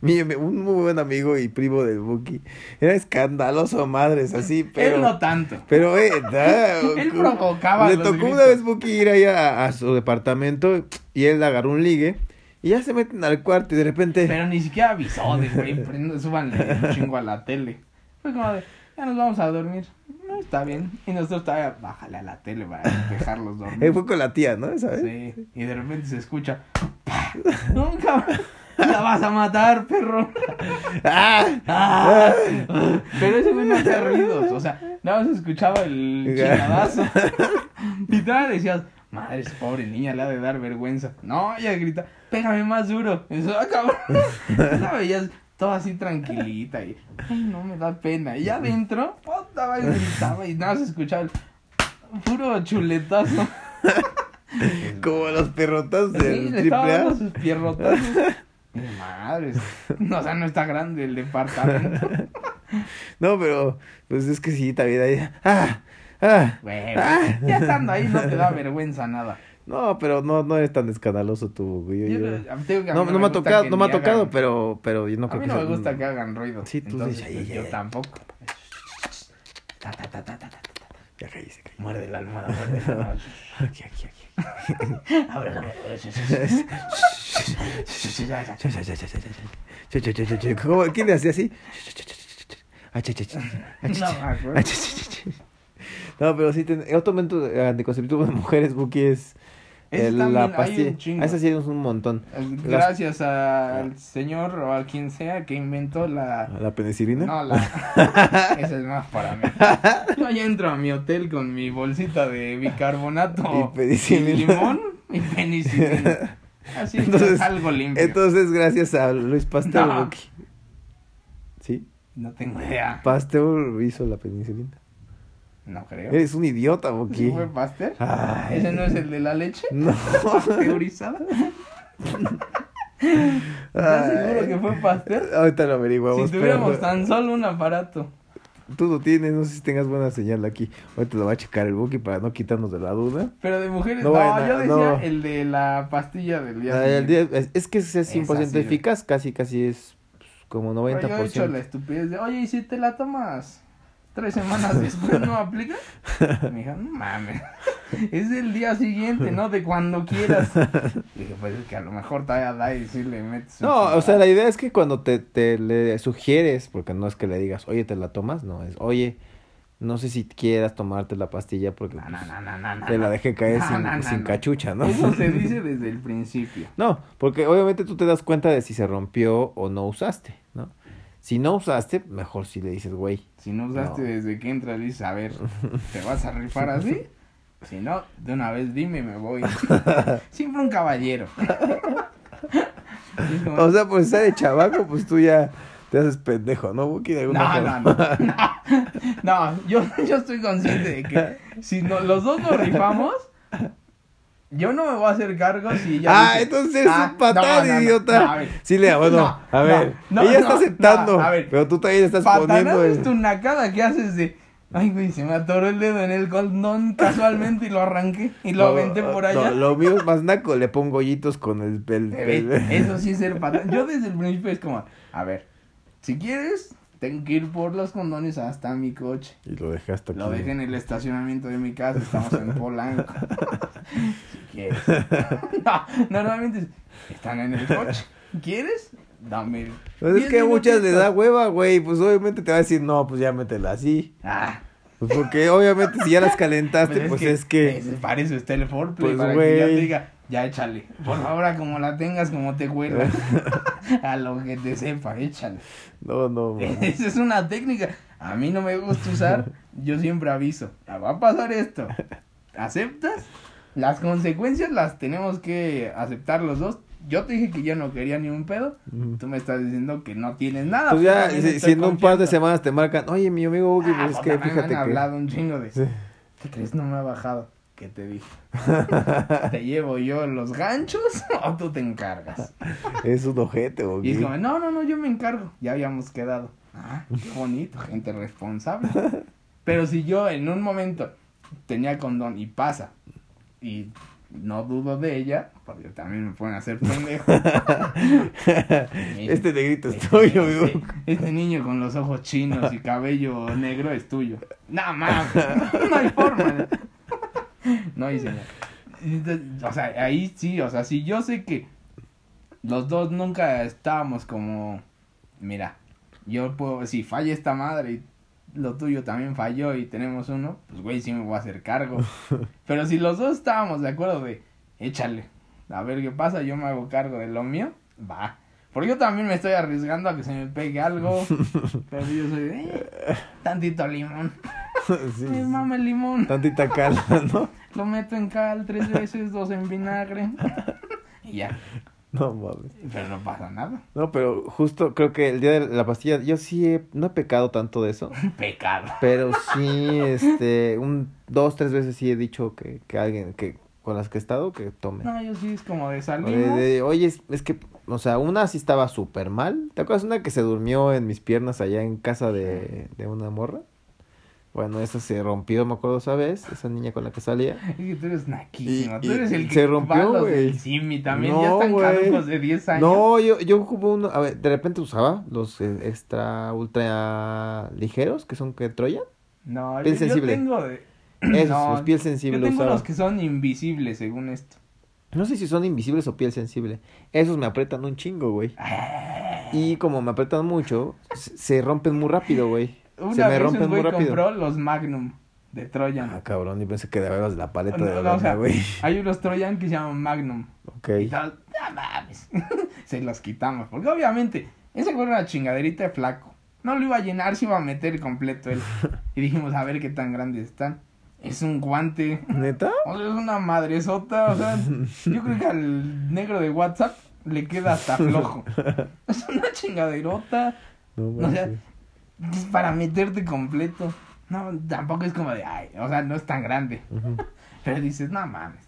mi- un muy buen amigo y primo del Buki. Era escandaloso madres, así, pero... Él no tanto. Pero, eh, da- Él provocaba Le tocó gritos. una vez Buki ir ahí a, a su departamento y él agarró un ligue Y ya se meten al cuarto y de repente. Pero ni siquiera avisó de, güey, súbanle un chingo a la tele. Fue como de, ya nos vamos a dormir. No, está bien. Y nosotros todavía, bájale a la tele para dejarlos dormir. Eh, fue con la tía, ¿no? ¿Sabes? Sí, y de repente se escucha, cabrón, la vas a matar, perro. ¡Ah! Ah, Pero ese güey no hacía ruidos, o sea, nada más escuchaba el chingadazo. Y todavía decías, madre, esa pobre niña le ha de dar vergüenza. No, ella grita, pégame más duro. Eso, ah, cabrón. La veías toda así tranquilita y, ay, no me da pena. Y adentro, puta, va y gritaba y nada más escuchaba el puro chuletazo. Como los perrotas Sí, del le triple A. sus pierrotas. Mi madre, no, o sea, no está grande el departamento. No, pero pues es que sí, también ahí. ¡Ah! ¡Ah! Güey, ya estando ahí no te da vergüenza nada. No, pero no, no eres tan escandaloso tú, güey. Yo, Yo- no- a mí me ha tocado, no me ha tocado, hagan- pero, pero yo no A creo mí que no me sea- gusta que hagan ruido. Sí, tú Entonces, dices, yo tampoco. Ta, ta, ta, ta, ta, ta, ta, ta. Ya caí, se caí. Muerde la almohada, muerde la almohada. Aquí, aquí, aquí. Abre la almohada. ¿Cómo? ¿Quién le hacía así? No, pero sí, ten- otro método anticonceptivo de mujeres, Buki, es el- la pastilla. esa sí es un montón. Gracias al señor o a quien sea que inventó la... ¿La penicilina? No, la... Esa es más para mí. Yo ya entro a mi hotel con mi bolsita de bicarbonato Y penicilina. y limón y penicilina. Así Entonces- es algo limpio. Entonces, gracias a Luis Pasteur, No. ¿Sí? No tengo idea. Pasteur hizo la penicilina. No creo. Eres un idiota, Buki. ¿Sí fue Pasteur? Ay. ¿Ese no es el de la leche? No. ¿Pasteurizada? ¿Estás seguro que fue Pasteur? Ahorita lo averiguamos. Si tuviéramos pero- tan solo un aparato. Tú lo tienes, no sé si tengas buena señal aquí. Ahorita lo va a checar el Buki para no quitarnos de la duda. Pero de mujeres, No no, a- yo decía no. el de la pastilla del día. Ah, el día- es, es que es es 100% Esa sirve. eficaz, casi, casi es pues, como Pero yo he hecho la 90%. estupidez de, oye, ¿y si te la tomas tres semanas después no aplica? Me dijo, no mames, es del día siguiente, no de cuando quieras. dije, pues es que a lo mejor todavía da y si le metes. No, o sea, la idea es que cuando te, te le sugieres, porque no es que le digas, oye, ¿te la tomas? No, es, oye, no sé si quieras tomarte la pastilla porque No, pues, no, no, te la dejé caer sin, sin cachucha, ¿no? Eso se dice desde el principio. No, porque obviamente tú te das cuenta de si se rompió o no usaste. Si no usaste, mejor si le dices, güey. Si no usaste No. desde que entras, dices, a ver, ¿te vas a rifar así? Si no, de una vez dime y me voy. Siempre un caballero. Como, O sea, pues está de chavaco, pues tú ya te haces pendejo, ¿no, Buki? De no, no, no, no, yo, yo estoy consciente de que si no, los dos nos rifamos, yo no me voy a hacer cargo si ella Ah, dice, entonces "Ah, un patán, no, no, no, idiota. no, a ver. Sí, le bueno, No, a ver, ella está aceptando, a ver. pero tú también estás poniendo es el... tu nacada que haces de. Ay, güey, se me atoró el dedo en el condón casualmente y lo arranqué y lo aventé por allá. lo mío es más naco, le pongo hoyitos con el... el- Eh, el- Eso sí es ser patán. Yo desde el principio es como, a ver, si quieres, tengo que ir por los condones hasta mi coche. Y lo dejaste aquí. Lo dejé en el estacionamiento de mi casa, estamos en Polanco. si quieres. No, normalmente es, están en el coche. ¿Quieres? Dame. Pues es 10 que a muchas le da hueva, güey, pues obviamente te va a decir, no, pues ya métela así. Ah, Pues porque obviamente si ya las calentaste, pues es que... ese- para eso está el foreplay, Pues, para que ya te diga, ya échale. Por favor, a como la tengas, como te huela. a lo que te sepa, échale. No, no. Esa es una técnica. A mí no me gusta usar, yo siempre aviso. "Ah, Va a pasar esto. ¿Aceptas? Las consecuencias las tenemos que aceptar los dos. Yo te dije que yo no quería ni un pedo. Tú me estás diciendo que no tienes nada. Pues ya, también si, en un par de semanas te marcan, oye, mi amigo Buki, Ah, pues es puta, que me fíjate han que... hablado un chingo de Sí. ¿Qué crees? No me ha bajado. ¿Qué te dije? ¿Te llevo yo los ganchos o tú te encargas? Es un ojete, Y Buki. es como, no, no, no, yo me encargo. Ya habíamos quedado. Ah, qué bonito, gente responsable. Pero si yo en un momento tenía condón y pasa, y no dudo de ella, porque también me pueden hacer pendejo. Este negrito es Este- tuyo. Este, este niño con los ojos chinos y cabello negro es tuyo. No mames, no hay forma. No hice nada. O sea, ahí sí, o sea, si yo sé que los dos nunca estábamos como, mira, yo puedo, si falla esta madre y lo tuyo también falló y tenemos uno, pues güey, sí me voy a hacer cargo. Pero si los dos estábamos de acuerdo de, échale, a ver qué pasa, yo me hago cargo de lo mío, va. Porque yo también me estoy arriesgando a que se me pegue algo. pero yo soy de, eh, tantito limón. Sí, Me mama el limón. Tantita cal, ¿no? Lo meto en cal tres veces, dos en vinagre. y ya. No mames. Pero no pasa nada. No, pero justo creo que el día de la pastilla, yo sí he- no he pecado tanto de eso, Pecado. pero sí, este, un, dos, tres veces sí he dicho que, que alguien, que con las que he estado, que tome. No, yo sí es como de de, Oye, es, es que, o sea, una sí estaba súper mal. ¿Te acuerdas una que se durmió en mis piernas allá en casa de, de una morra? Bueno, esa se rompió, me acuerdo esa vez, esa niña con la que salía. Es que tú eres naquísimo. Y- Tú eres el que se rompió, güey. Simi también. ya No, están güey. caducos de 10 años. No, yo, yo ocupo uno, a ver, de repente usaba los eh, extra ultra ligeros, que son que Troya. No, Piel yo, tengo de... Esos, No, los piel Yo sensible tengo usaba. los que son invisibles, según esto. No sé si son invisibles o piel sensible. Esos me aprietan un chingo, güey. Y como me aprietan mucho, se rompen muy rápido, güey. Una Se me vez rompen un muy güey rápido. compró los Magnum de Trojan. Ah, cabrón, y pensé que de veras la paleta No, de no, o sea, güey. hay unos Trojan que se llaman Magnum. Ok. Y todos, no mames. se los quitamos. Porque obviamente, ese güey era una chingaderita de flaco. No lo iba a llenar, se iba a meter completo él. Y dijimos, a ver qué tan grandes están. Es un guante. ¿Neta? O sea, es una madresota. O sea, yo creo que al negro de WhatsApp le queda hasta flojo. Es una chingaderota. No, O sea. Es para meterte completo. No, tampoco es como de, ay, o sea, no es tan grande. Pero dices, no mames,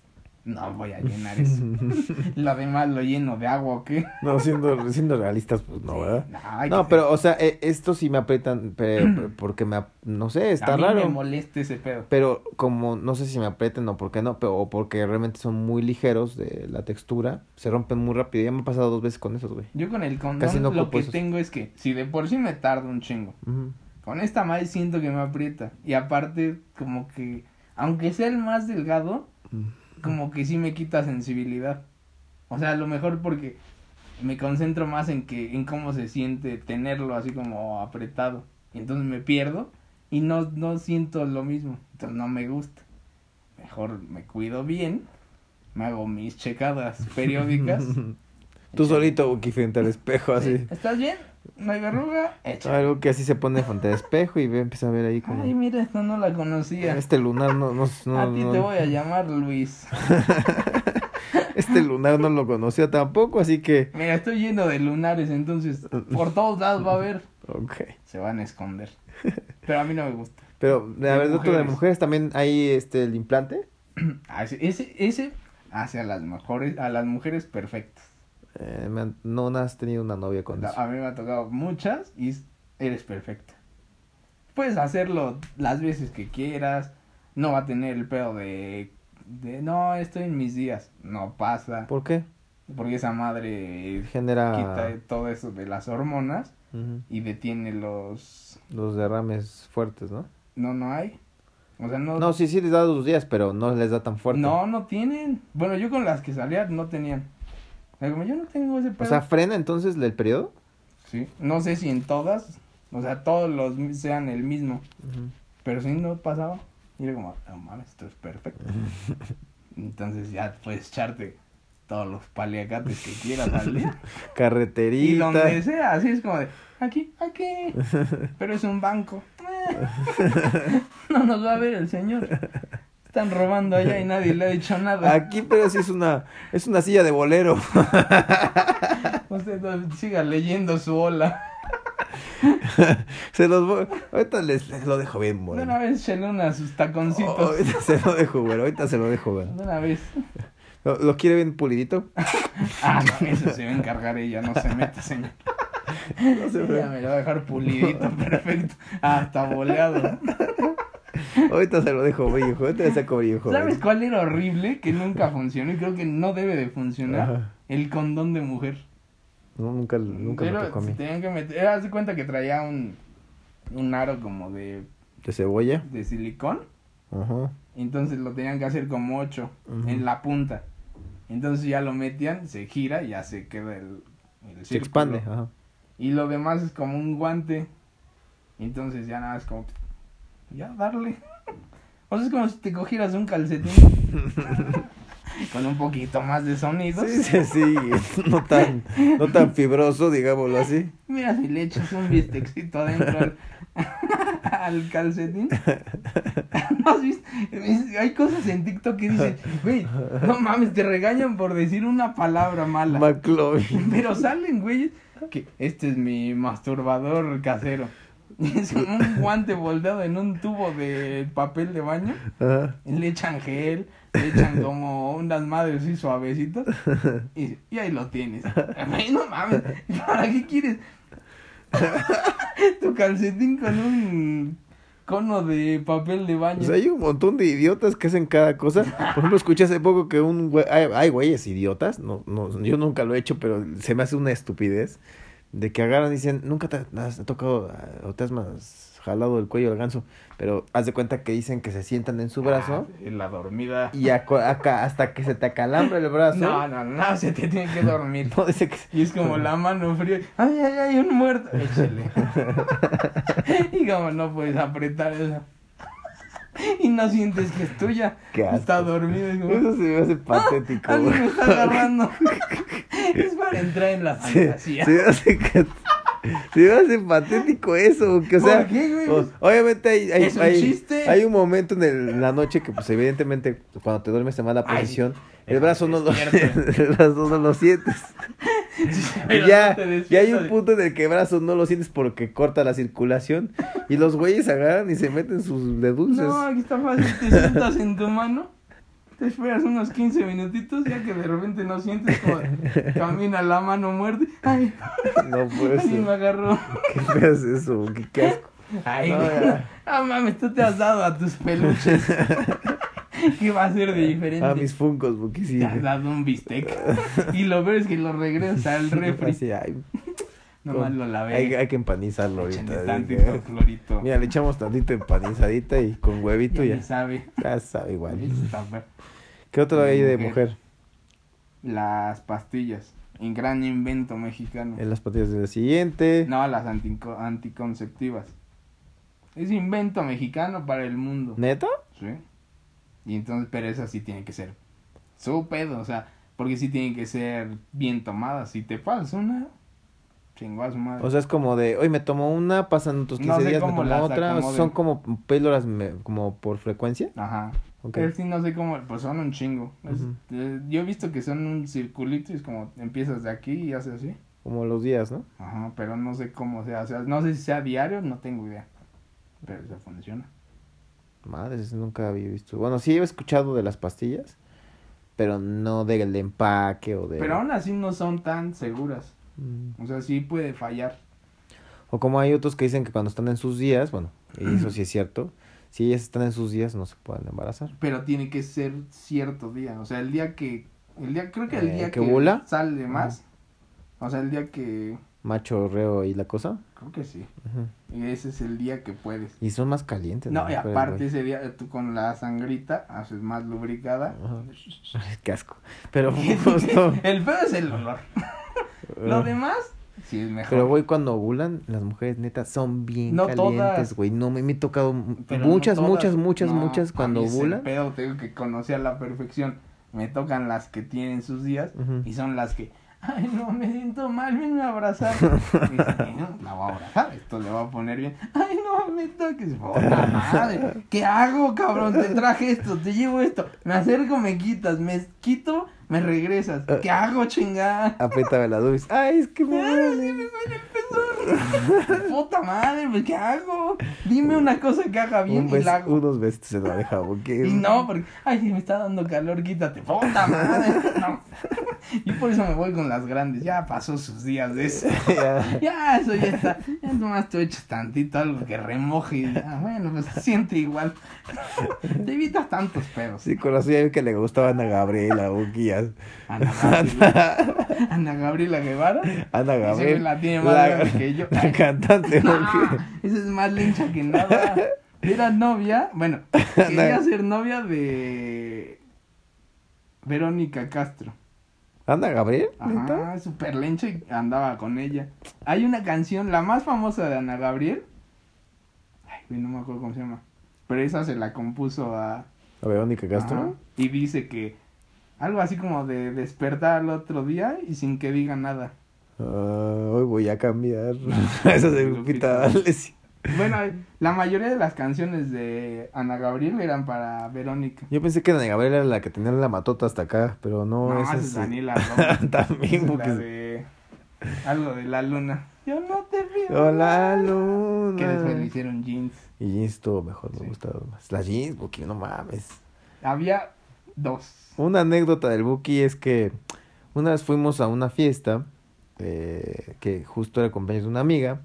no voy a llenar eso. Lo demás lo lleno de agua o qué. No, siendo, siendo realistas, pues no, ¿verdad? No, pero, o sea, eh, estos sí me aprietan, pe- pe- porque me, no sé, está a mí raro. me molesta ese pedo. Pero como no sé si me aprieten o por qué no, pero, o porque realmente son muy ligeros de la textura, se rompen muy rápido. Ya me ha pasado dos veces con esos, güey. Yo con el condón Casi no lo que esos. tengo es que si de por sí me tarda un chingo, con esta madre siento que me aprieta. Y aparte, como que, aunque sea el más delgado, como que sí me quita sensibilidad. O sea, a lo mejor porque me concentro más en que en cómo se siente tenerlo así como apretado. Y entonces me pierdo y no, no siento lo mismo. Entonces no me gusta. Mejor me cuido bien, me hago mis checadas periódicas. Tú solito, Buki, frente al espejo, así. Sí, ¿Estás bien? ¿No hay verruga? Algo que así se pone frente al espejo y ve, empieza a ver ahí como... Ay, mira, esta no la conocía. Este lunar no, no, no, a ti no- te voy a llamar Luis. Este lunar no lo conocía tampoco, así que... Mira, estoy lleno de lunares, entonces por todos lados va a haber. Ok. Se van a esconder. Pero a mí no me gusta. Pero, a De ver, otro de mujeres. mujeres también hay este, el implante. Ah, ese, ese, ese hace a las mejores, a las mujeres perfectas. Eh, me han- no has tenido una novia con eso. A mí me ha tocado muchas y es- eres perfecta. Puedes hacerlo las veces que quieras. No va a tener el pedo de, de no, estoy en mis días. No pasa. ¿Por qué? Porque esa madre Genera quita todo eso de las hormonas y detiene los... los derrames fuertes, ¿no? No, no hay. O sea, no... No, sí, sí les da dos días, pero no les da tan fuerte. No, no tienen. Bueno, yo con las que salía no tenían. O sea, como yo no tengo ese pedo. O sea, frena entonces el periodo. sí. No sé si en todas, o sea, todos los sean el mismo. Pero si no pasaba. Y era como, no mames, esto es perfecto. Entonces ya puedes echarte todos los paliacates que quieras al día. Carreterita. Y donde sea, así es como de, aquí, aquí. Pero es un banco. No nos va a ver el señor. Están robando allá y nadie le ha dicho nada. Aquí, pero sí es una, es una silla de bolero. Usted siga leyendo su ola. Se los voy- ahorita les, les lo dejo bien, De bueno. una vez chele una sus taconcitos. ahorita se lo dejo, güey. Ahorita se lo dejo, güey. De una vez. ¿Lo, lo quiere bien pulidito? Ah, no, eso se va a encargar ella, no se meta, señor. No se Ella me lo va a dejar pulidito, perfecto. Hasta boleado. Ahorita se lo dejo, hijo. Ahorita le saco, hijo. ¿Sabes cuál era horrible? Que nunca funcionó y creo que no debe de funcionar. Ajá. El condón de mujer. No, nunca, nunca me Pero tocó a mí. tenían que meter. Haz de cuenta que traía un, un aro como de, ¿De cebolla? de silicón. Ajá. Entonces lo tenían que hacer como ocho en la punta. Entonces ya lo metían, se gira y ya se queda el, el Se expande, ajá. Y lo demás es como un guante. Entonces ya nada es como. Ya, darle. O sea, es como si te cogieras un calcetín. con un poquito más de sonidos. Sí, sí, sí, no tan, no tan fibroso, digámoslo así. Mira si le echas un bistecito adentro al, al calcetín. ¿No has visto? Hay cosas en TikTok que dicen, güey, no mames, te regañan por decir una palabra mala. McLovin. Pero salen, güey, que este es mi masturbador casero. Es como un guante volteado en un tubo de papel de baño. Ajá. y Le echan gel, le echan como unas madres así suavecitas. Y, y ahí lo tienes. Ay, no mames, ¿para qué quieres? tu calcetín con un cono de papel de baño. Pues hay un montón de idiotas que hacen cada cosa. Por ejemplo, escuché hace poco que un güey, hay, hay güeyes idiotas, no, no, yo nunca lo he hecho, pero se me hace una estupidez, de que agarran y dicen, nunca te has tocado ah, o te has más jalado el cuello al ganso, pero haz de cuenta que dicen que se sientan en su brazo Ah, la dormida. y acá, hasta que se te acalambra el brazo. No, no, no, se te tiene que dormir. No, dice que Y es como la mano fría. Ay, ay, ay, un muerto. Échale. y como no puedes apretar eso. y no sientes que es tuya. Está dormido. y como, eso se me hace patético. Alguien güey. me está agarrando. es para entrar en la Se, fantasía. se me hace se me hace patético eso, que o sea, ¿Por qué, güey? obviamente hay, hay, Es un hay- chiste. hay un momento en, el- en la noche que pues evidentemente cuando te duermes en mala Ay, posición, el brazo no lo el brazo no lo sientes. Pero ya, no te ya hay un punto en el que el brazo no lo sientes porque corta la circulación y los güeyes agarran y se meten sus de dulces. No, aquí está fácil. Te sientas en tu mano. Te esperas unos 15 minutitos. Ya que de repente no sientes como camina la mano muerte. Ay, No puede alguien me ser. agarró. ¿Qué feo es eso? ¿Qué, qué asco? Ay, No. Ah, mames, tú te has dado a tus peluches. ¿Qué va a ser de diferente? A mis funcos, porque sí. Te has dado un bistec. Y lo ves que lo regresas al refri. Así, ay, Nomás lo lavé. hay, hay que empanizarlo ahorita. tantito dije. clorito. Mira, le echamos tantito empanizadita y con huevito Ya ya. sabe. Ya sabe igual. ¿Qué otro hay de Mujer. Las pastillas. Un gran invento mexicano. En las patillas del siguiente. No, las antico- anticonceptivas. Es invento mexicano para el mundo. ¿Neta? Sí. Y entonces, pero esas sí tienen que ser su pedo, o sea, porque sí tienen que ser bien tomadas. Si te pasas una, chingó a su madre. O sea, es como de, hoy me tomo una, pasan otros 15 No sé días, me tomo otra. o son como píldoras me- como por frecuencia. Ajá. Ok. Pero sí, no sé cómo, pues son un chingo. Es- eh, yo he visto que son un circulito y es como empiezas de aquí y haces así. Como los días, ¿no? Ajá, pero no sé cómo sea, o sea, no sé si sea diario, no tengo idea. Pero eso funciona. Madre, eso nunca había visto. Bueno, sí he escuchado de las pastillas, pero no del empaque o de... Pero aún así no son tan seguras. Mm. O sea, sí puede fallar. O como hay otros que dicen que cuando están en sus días, bueno, y eso sí es cierto, si ellas están en sus días no se pueden embarazar. pero tiene que ser cierto día, o sea, el día que el día creo que el Eh, día ¿que sale más, o sea, el día que Macho, reo y la cosa. creo que sí, y ese es el día que puedes. Y son más calientes. No, las y aparte ese día eh, tú con la sangrita haces más lubricada. Qué asco. Pero justo... el peor es el olor. Lo demás sí es mejor. Pero güey, cuando ovulan, las mujeres netas son bien No calientes, güey. No, me, me he tocado Pero no muchas, muchas, muchas, No, muchas cuando ovulan. pedo tengo que conocí a la perfección. Me tocan las que tienen sus días y son las que, ay no, me siento mal, ven a abrazar. Y dice, no, la voy a abrazar, esto le va a poner bien. Ay no, me toques, puta madre. ¿Qué hago, cabrón? Te traje esto, te llevo esto. Me acerco, me quitas, me quito, me regresas. ¿Qué hago, chingada? Apriétame la dubis. Ay, es que me Ay, duele. Puta madre, pues, ¿qué hago? Dime una cosa que haga bien Un y la hago. unos besitos en la oreja, porque... Y no, porque, ay, si me está dando calor, quítate. Puta madre. No. Y por eso me voy con las grandes. Ya pasó sus días de eso. Ya. Ya, eso ya está. Ya nomás tú echas tantito algo que remoje y ya, bueno, pues se siente igual. Te evitas tantos pedos. Sí, conocí a alguien que le gustaba Ana Gabriela, Buquillas. Ana Gabriela, Ana Gabriela Guevara. Ana Gabriela. la tiene más grande que yo. La cantante, Buquillas. esa es más lencha que nada. Era novia, bueno, quería ser novia de Verónica Castro. ¿Anda, Gabriel? Ajá, super lencha y andaba con ella. Hay una canción, la más famosa de Ana Gabriel. Ay, no me acuerdo cómo se llama. Pero esa se la compuso a. ¿A Verónica Castro? Ajá, y dice que. Algo así como de despertar al otro día y sin que diga nada. Ah, hoy voy a cambiar. Esa de Lupita D'Alessio. Bueno, la mayoría de las canciones de Ana Gabriel eran para Verónica. Yo pensé que Ana Gabriel era la que tenía la matota hasta acá, pero no, No, esa es... Daniela Romo. También, es porque... la de algo de la luna. Yo no te veo. Hola, luna. Que después le hicieron jeans. Y jeans estuvo mejor, me Sí. gustaron más. Las jeans, Buki, no mames. Había dos. Una anécdota del Buki es que una vez fuimos a una fiesta eh, que justo era cumpleaños de una amiga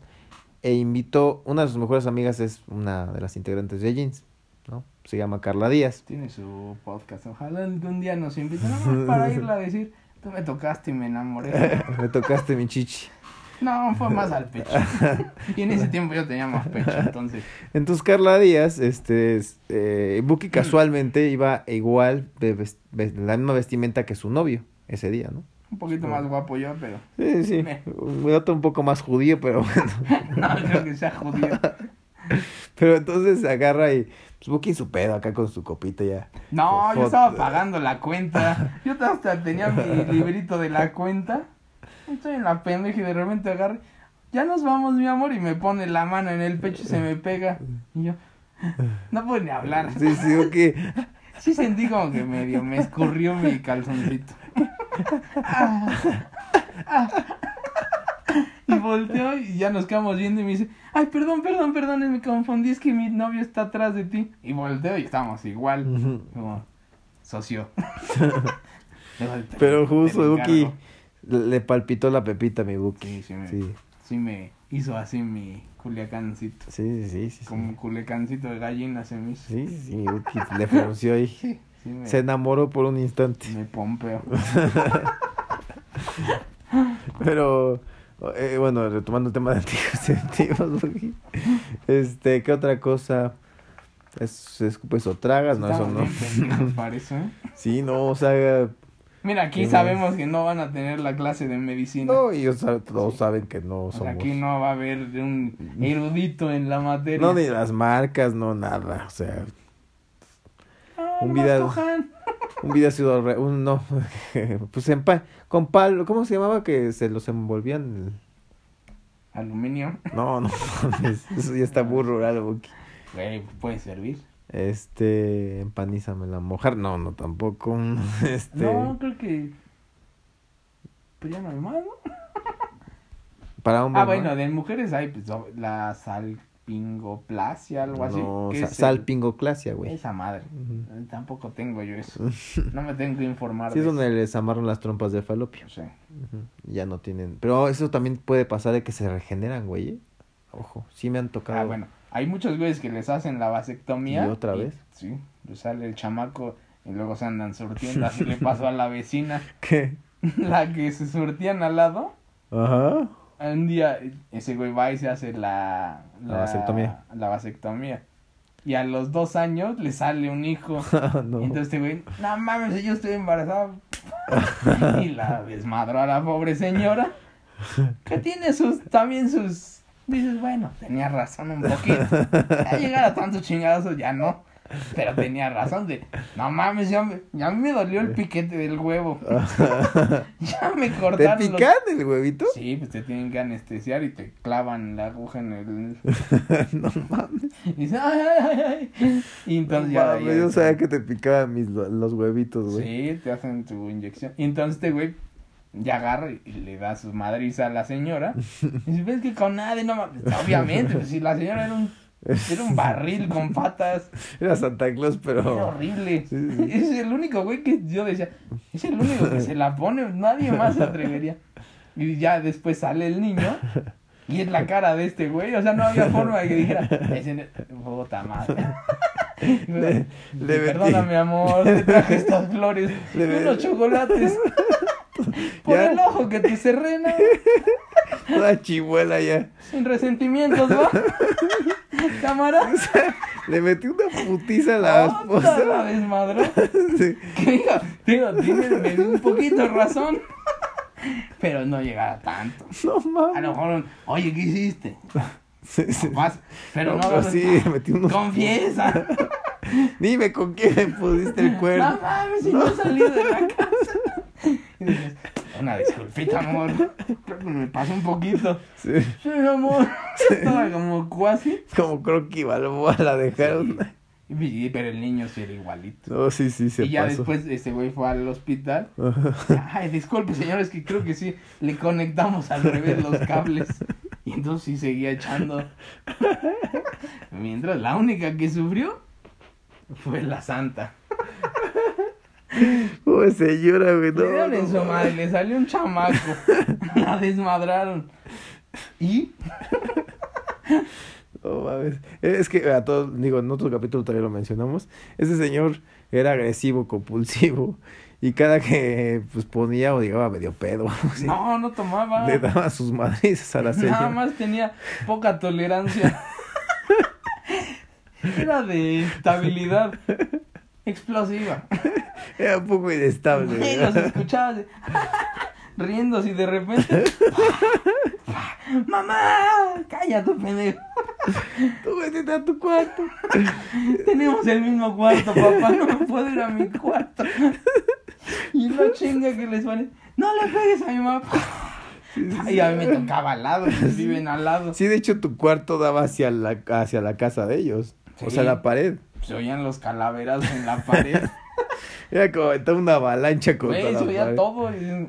e invitó, una de sus mejores amigas es una de las integrantes de Jeans, ¿no? Se llama Carla Díaz. Tiene su podcast. Ojalá algún día nos inviten nada más para irla a decir. Tú me tocaste y me enamoré. Me tocaste mi chichi. No, fue más al pecho. Y en ese tiempo yo tenía más pecho, entonces. Entonces Carla Díaz, este, es, eh, Buki casualmente iba igual de la misma vestimenta que su novio ese día, ¿no? Un poquito más guapo yo, pero. Sí, sí, Me- un otro un poco más judío, pero bueno. No creo que sea judío. Pero entonces se agarra y pues Buki su pedo acá con su copita ya. No, yo estaba pagando la cuenta. Yo hasta tenía mi librito de la cuenta. Estoy en la pendeja y de repente agarre. Ya nos vamos, mi amor. Y me pone la mano en el pecho y se me pega. Y yo. No puedo ni hablar. Sí, sí, Buki. Sí sentí como que medio me escurrió mi calzoncito. Y volteó y ya nos quedamos viendo y me dice, ay, perdón, perdón, perdón, me confundí, es que mi novio está atrás de ti. Y volteo y estamos igual, como socio. Pero justo Buki le palpitó la pepita a mi Buki. Sí, sí me, Sí, sí me hizo así mi culiacancito. sí, sí, sí. Como Sí, culiacancito de gallina se me hizo. sí, sí, Buki le frunció ahí. Sí, me, Se enamoró por un instante. me pompeo. Pero, eh, bueno, retomando el tema de anticonceptivos. Este, ¿qué otra cosa? ¿Es, ¿Escupes o tragas? No, eso no. eso, ¿eh? Sí, no, o sea, Mira, aquí Sí. sabemos que no van a tener la clase de medicina. no, ellos sab- todos Sí. saben que no O sea, somos. aquí no va a haber un erudito en la materia. No, ni las marcas, no, nada. O sea, Ah, un cojan. un sido, re- un, no, pues en pa- con palo, ¿cómo se llamaba? Que se los envolvían. Aluminio. No, no, eso ya está muy rural. Güey, puede servir. Este, empanízamela, mojar, no, no, tampoco. Este, No, creo que. Pues ya no hay más, ¿no? para hombres. Ah, ¿no? bueno, de mujeres hay pues, la salpingoplasia, algo así. No, sa- es el- salpingoclasia, güey. Esa madre. Tampoco tengo yo eso. No me tengo que informar Sí, es de donde les amarran las trompas de falopio. Sí. Ujú, Ya no tienen. Pero eso también puede pasar de que se regeneran, güey. ¿eh? Ojo, sí me han tocado. Ah, bueno. Hay muchos güeyes que les hacen la vasectomía. ¿Y otra vez? Sí. Les sale el chamaco y luego se andan surtiendo. Así le pasó a la vecina. ¿Qué? La que se surtían al lado. Ajá. Un día ese güey va y se hace la... La vasectomía. La vasectomía. Y a los dos años le sale un hijo. no. Y entonces este güey, no mames, yo estoy embarazada. y la desmadró a la pobre señora. Que tiene sus, también sus. Dices, bueno, tenía razón un poquito. Ya llegar a tantos ya no. Pero tenía razón de, no mames, ya, me, ya me dolió el piquete del huevo. ya me ¿Te cortaron. los- pican el huevito? Sí, pues te tienen que anestesiar y te clavan la aguja en el. no mames. Y dices, ay, ay, ay. Y entonces ya. Mames, ya- yo sabía que te picaban mis, los huevitos, güey. Sí, te hacen tu inyección. Y entonces este güey ya agarra y, le da su madriza a la señora. Y dice, ves que con nada, no mames. Obviamente, pues si la señora era un, era un barril con patas. Era Santa Claus, pero. Era horrible. Sí, sí. Es el único güey que yo decía, es el único que se la pone, nadie más se atrevería. Y ya después sale el niño. Y es la cara de este güey, o sea, no había forma de que dijera, ese, madre. Le- le Perdóname, amor, te traje estas flores Le unos chocolates. Por Ya. el ojo que te cerré, ¿no? Una chimuela ya. Sin resentimientos, ¿va? Cámara. Le metí una putiza a la Otra la esposa. desmadró. Sí. Que diga, digo, tienes un poquito razón. Pero no llegara tanto. No A lo mames. mejor, oye, ¿qué hiciste? Sí, pero No, no, no, sí, le metí unos. Confiesa. Dime con quién me pusiste el No cuerno. mames, si no he salido de la casa. Y dices, una disculpita, amor. Creo que me pasó un poquito. Sí. Sí, amor. Estaba como cuasi. Como Croqui Balboa la dejaron. Y- Pero el niño sí era igualito. No, sí, sí, se y ya pasó. después ese güey fue al hospital. Ay, disculpe, señores, que creo que sí le conectamos al revés los cables. Y entonces sí seguía echando. Mientras la única que sufrió fue la santa. Uy, señora, güey. No, le dieron en su madre, le salió un chamaco. La desmadraron. Y No mames. Es que a todos, digo, en otro capítulo también lo mencionamos. Ese señor era agresivo, compulsivo. Y cada que pues ponía o llegaba medio pedo, no, no tomaba. le daba sus madrizas a la señora. Nada más tenía poca tolerancia. Era de estabilidad explosiva. Era un poco inestable. Y los escuchabas de- riéndose y de repente. ¡Mamá! ¡Cállate, pendejo! Tú vete a tu cuarto. Tenemos el mismo cuarto, papá. No me puedo ir a mi cuarto. Y la chinga que les pone. No le pegues a mi mamá. Y a mí me tocaba al lado, ellos viven al lado. Sí, de hecho tu cuarto daba hacia la, hacia la casa de ellos. O Sí. sea, la pared. Se oían los calaveras en la pared. Era como aventar una avalancha contra Güey, se oía todo y.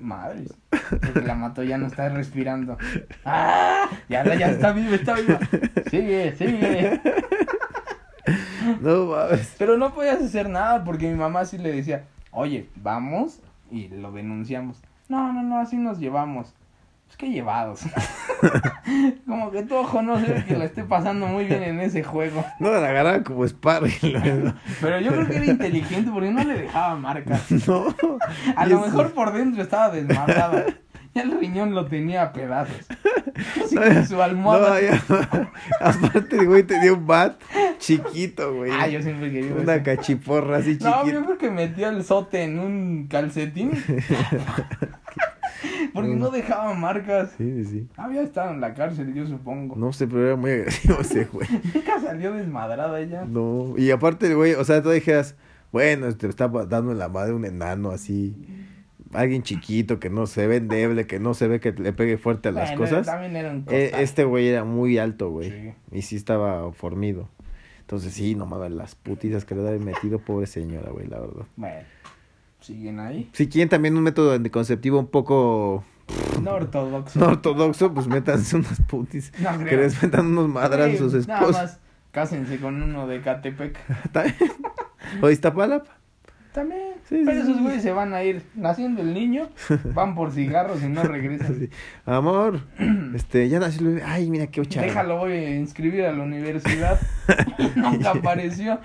Porque la mató, ya no está respirando. ¡Ah! Ya, ya está viva, está viva. Sigue, sigue. No mames. Pero no podías hacer nada porque mi mamá sí le decía, oye, vamos y lo denunciamos. No, no, no, así nos llevamos. Pues qué llevados. Como que tu ojo no se ve que la esté pasando muy bien en ese juego. No, la agarraba como sparring. Pero yo creo que era inteligente porque no le dejaba marcas. No. A lo eso- mejor por dentro estaba desmadrada. Ya el riñón lo tenía a pedazos. Así con su almohada. No, ya. Aparte, güey, tenía un bat chiquito, güey. Ah, yo siempre quería Una cachiporra así No, chiquita. yo creo que metió el sote en un calcetín. Porque no dejaba marcas. Sí, sí, sí. Había estado en la cárcel, yo supongo. No sé, pero era muy agresivo ese güey. Nunca salió desmadrada ella. No. Y aparte, el güey, o sea, tú dijeras, bueno, te está dando la madre un enano así. Alguien chiquito que no se ve endeble, que no se ve que le pegue fuerte a las Bueno, cosas. También era un costal. este güey era muy alto, güey. Sí. Y sí estaba formido. Entonces sí, no mames, las putizas que le había metido, pobre señora, güey, la verdad. Bueno, siguen ahí. Si quieren también un método anticonceptivo un poco No ortodoxo. no ortodoxo, pues métanse unas putis. No Que creo. les metan unos madrazos sus Sí, Nada esposos. más, cásense con uno de Catepec. ¿O Iztapalapa? También. Sí, Pero sí, esos sí. güeyes se van a ir naciendo el niño, van por cigarros y no regresan. Amor, este, ya nació el bebé. Ay, mira qué ochara. Déjalo, voy a inscribir a la universidad. Nunca apareció.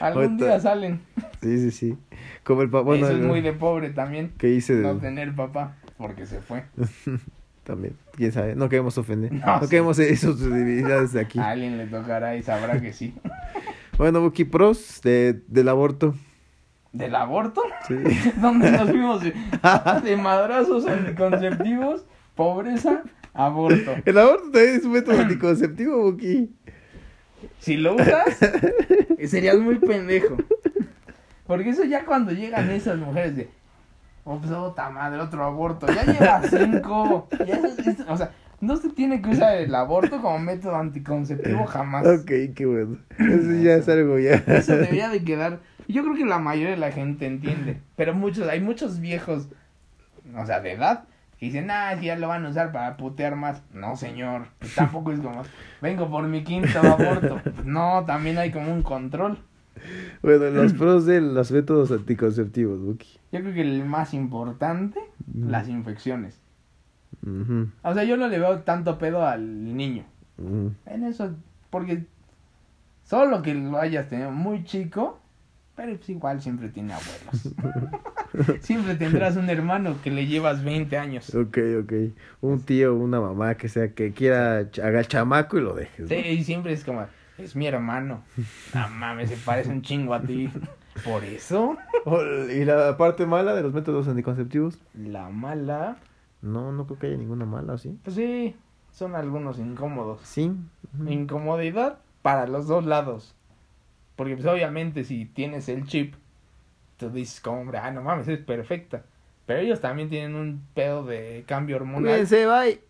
Algún Ahorita- día salen. Sí, sí, sí. Como el papá, bueno, Eso es muy de pobre también. que hice de- No tener papá, porque se fue. también, quién sabe, no queremos ofender. No, No, queremos esos debilidades de aquí. A alguien le tocará y sabrá que sí. Bueno, Buki Pros de, del aborto. ¿Del aborto? Sí. Donde nos fuimos de, de madrazos anticonceptivos, pobreza, aborto. El aborto también es un método anticonceptivo, Buki. Si lo usas, serías muy pendejo. Porque eso ya cuando llegan esas mujeres de, oh, pues, puta madre, otro aborto, ya lleva cinco. Ya es- es- o sea, no se tiene que usar el aborto como método anticonceptivo jamás. Ok, qué bueno. Eso ya es algo ya. Eso debería de quedar. Yo creo que la mayoría de la gente entiende. Pero muchos, hay muchos viejos, o sea, de edad, que dicen, ah, que ya lo van a usar para putear más. No, señor. Pues tampoco es como, vengo por mi quinto aborto. Pues no, también hay como un control. Bueno, los pros de los métodos anticonceptivos, Buki. Yo creo que el más importante, Mm. las infecciones. O sea, yo no le veo tanto pedo al niño. En eso, porque solo que lo hayas tenido muy chico, Pero pues igual siempre tiene abuelos. siempre tendrás un hermano que le llevas 20 años. Ok, ok. Un tío, una mamá que sea que quiera haga el chamaco y lo dejes. Sí, y siempre es como, es mi hermano. No mames, se parece un chingo a ti. Por eso, Y la parte mala de los métodos anticonceptivos. la mala, No, no creo que haya ninguna mala, ¿o ¿sí? pues sí, son algunos incómodos. Sí. Incomodidad para los dos lados. Porque pues obviamente si tienes el chip, tú dices como hombre, ah, no mames, es perfecta. Pero ellos también tienen un pedo de cambio hormonal. Cuídense, bye.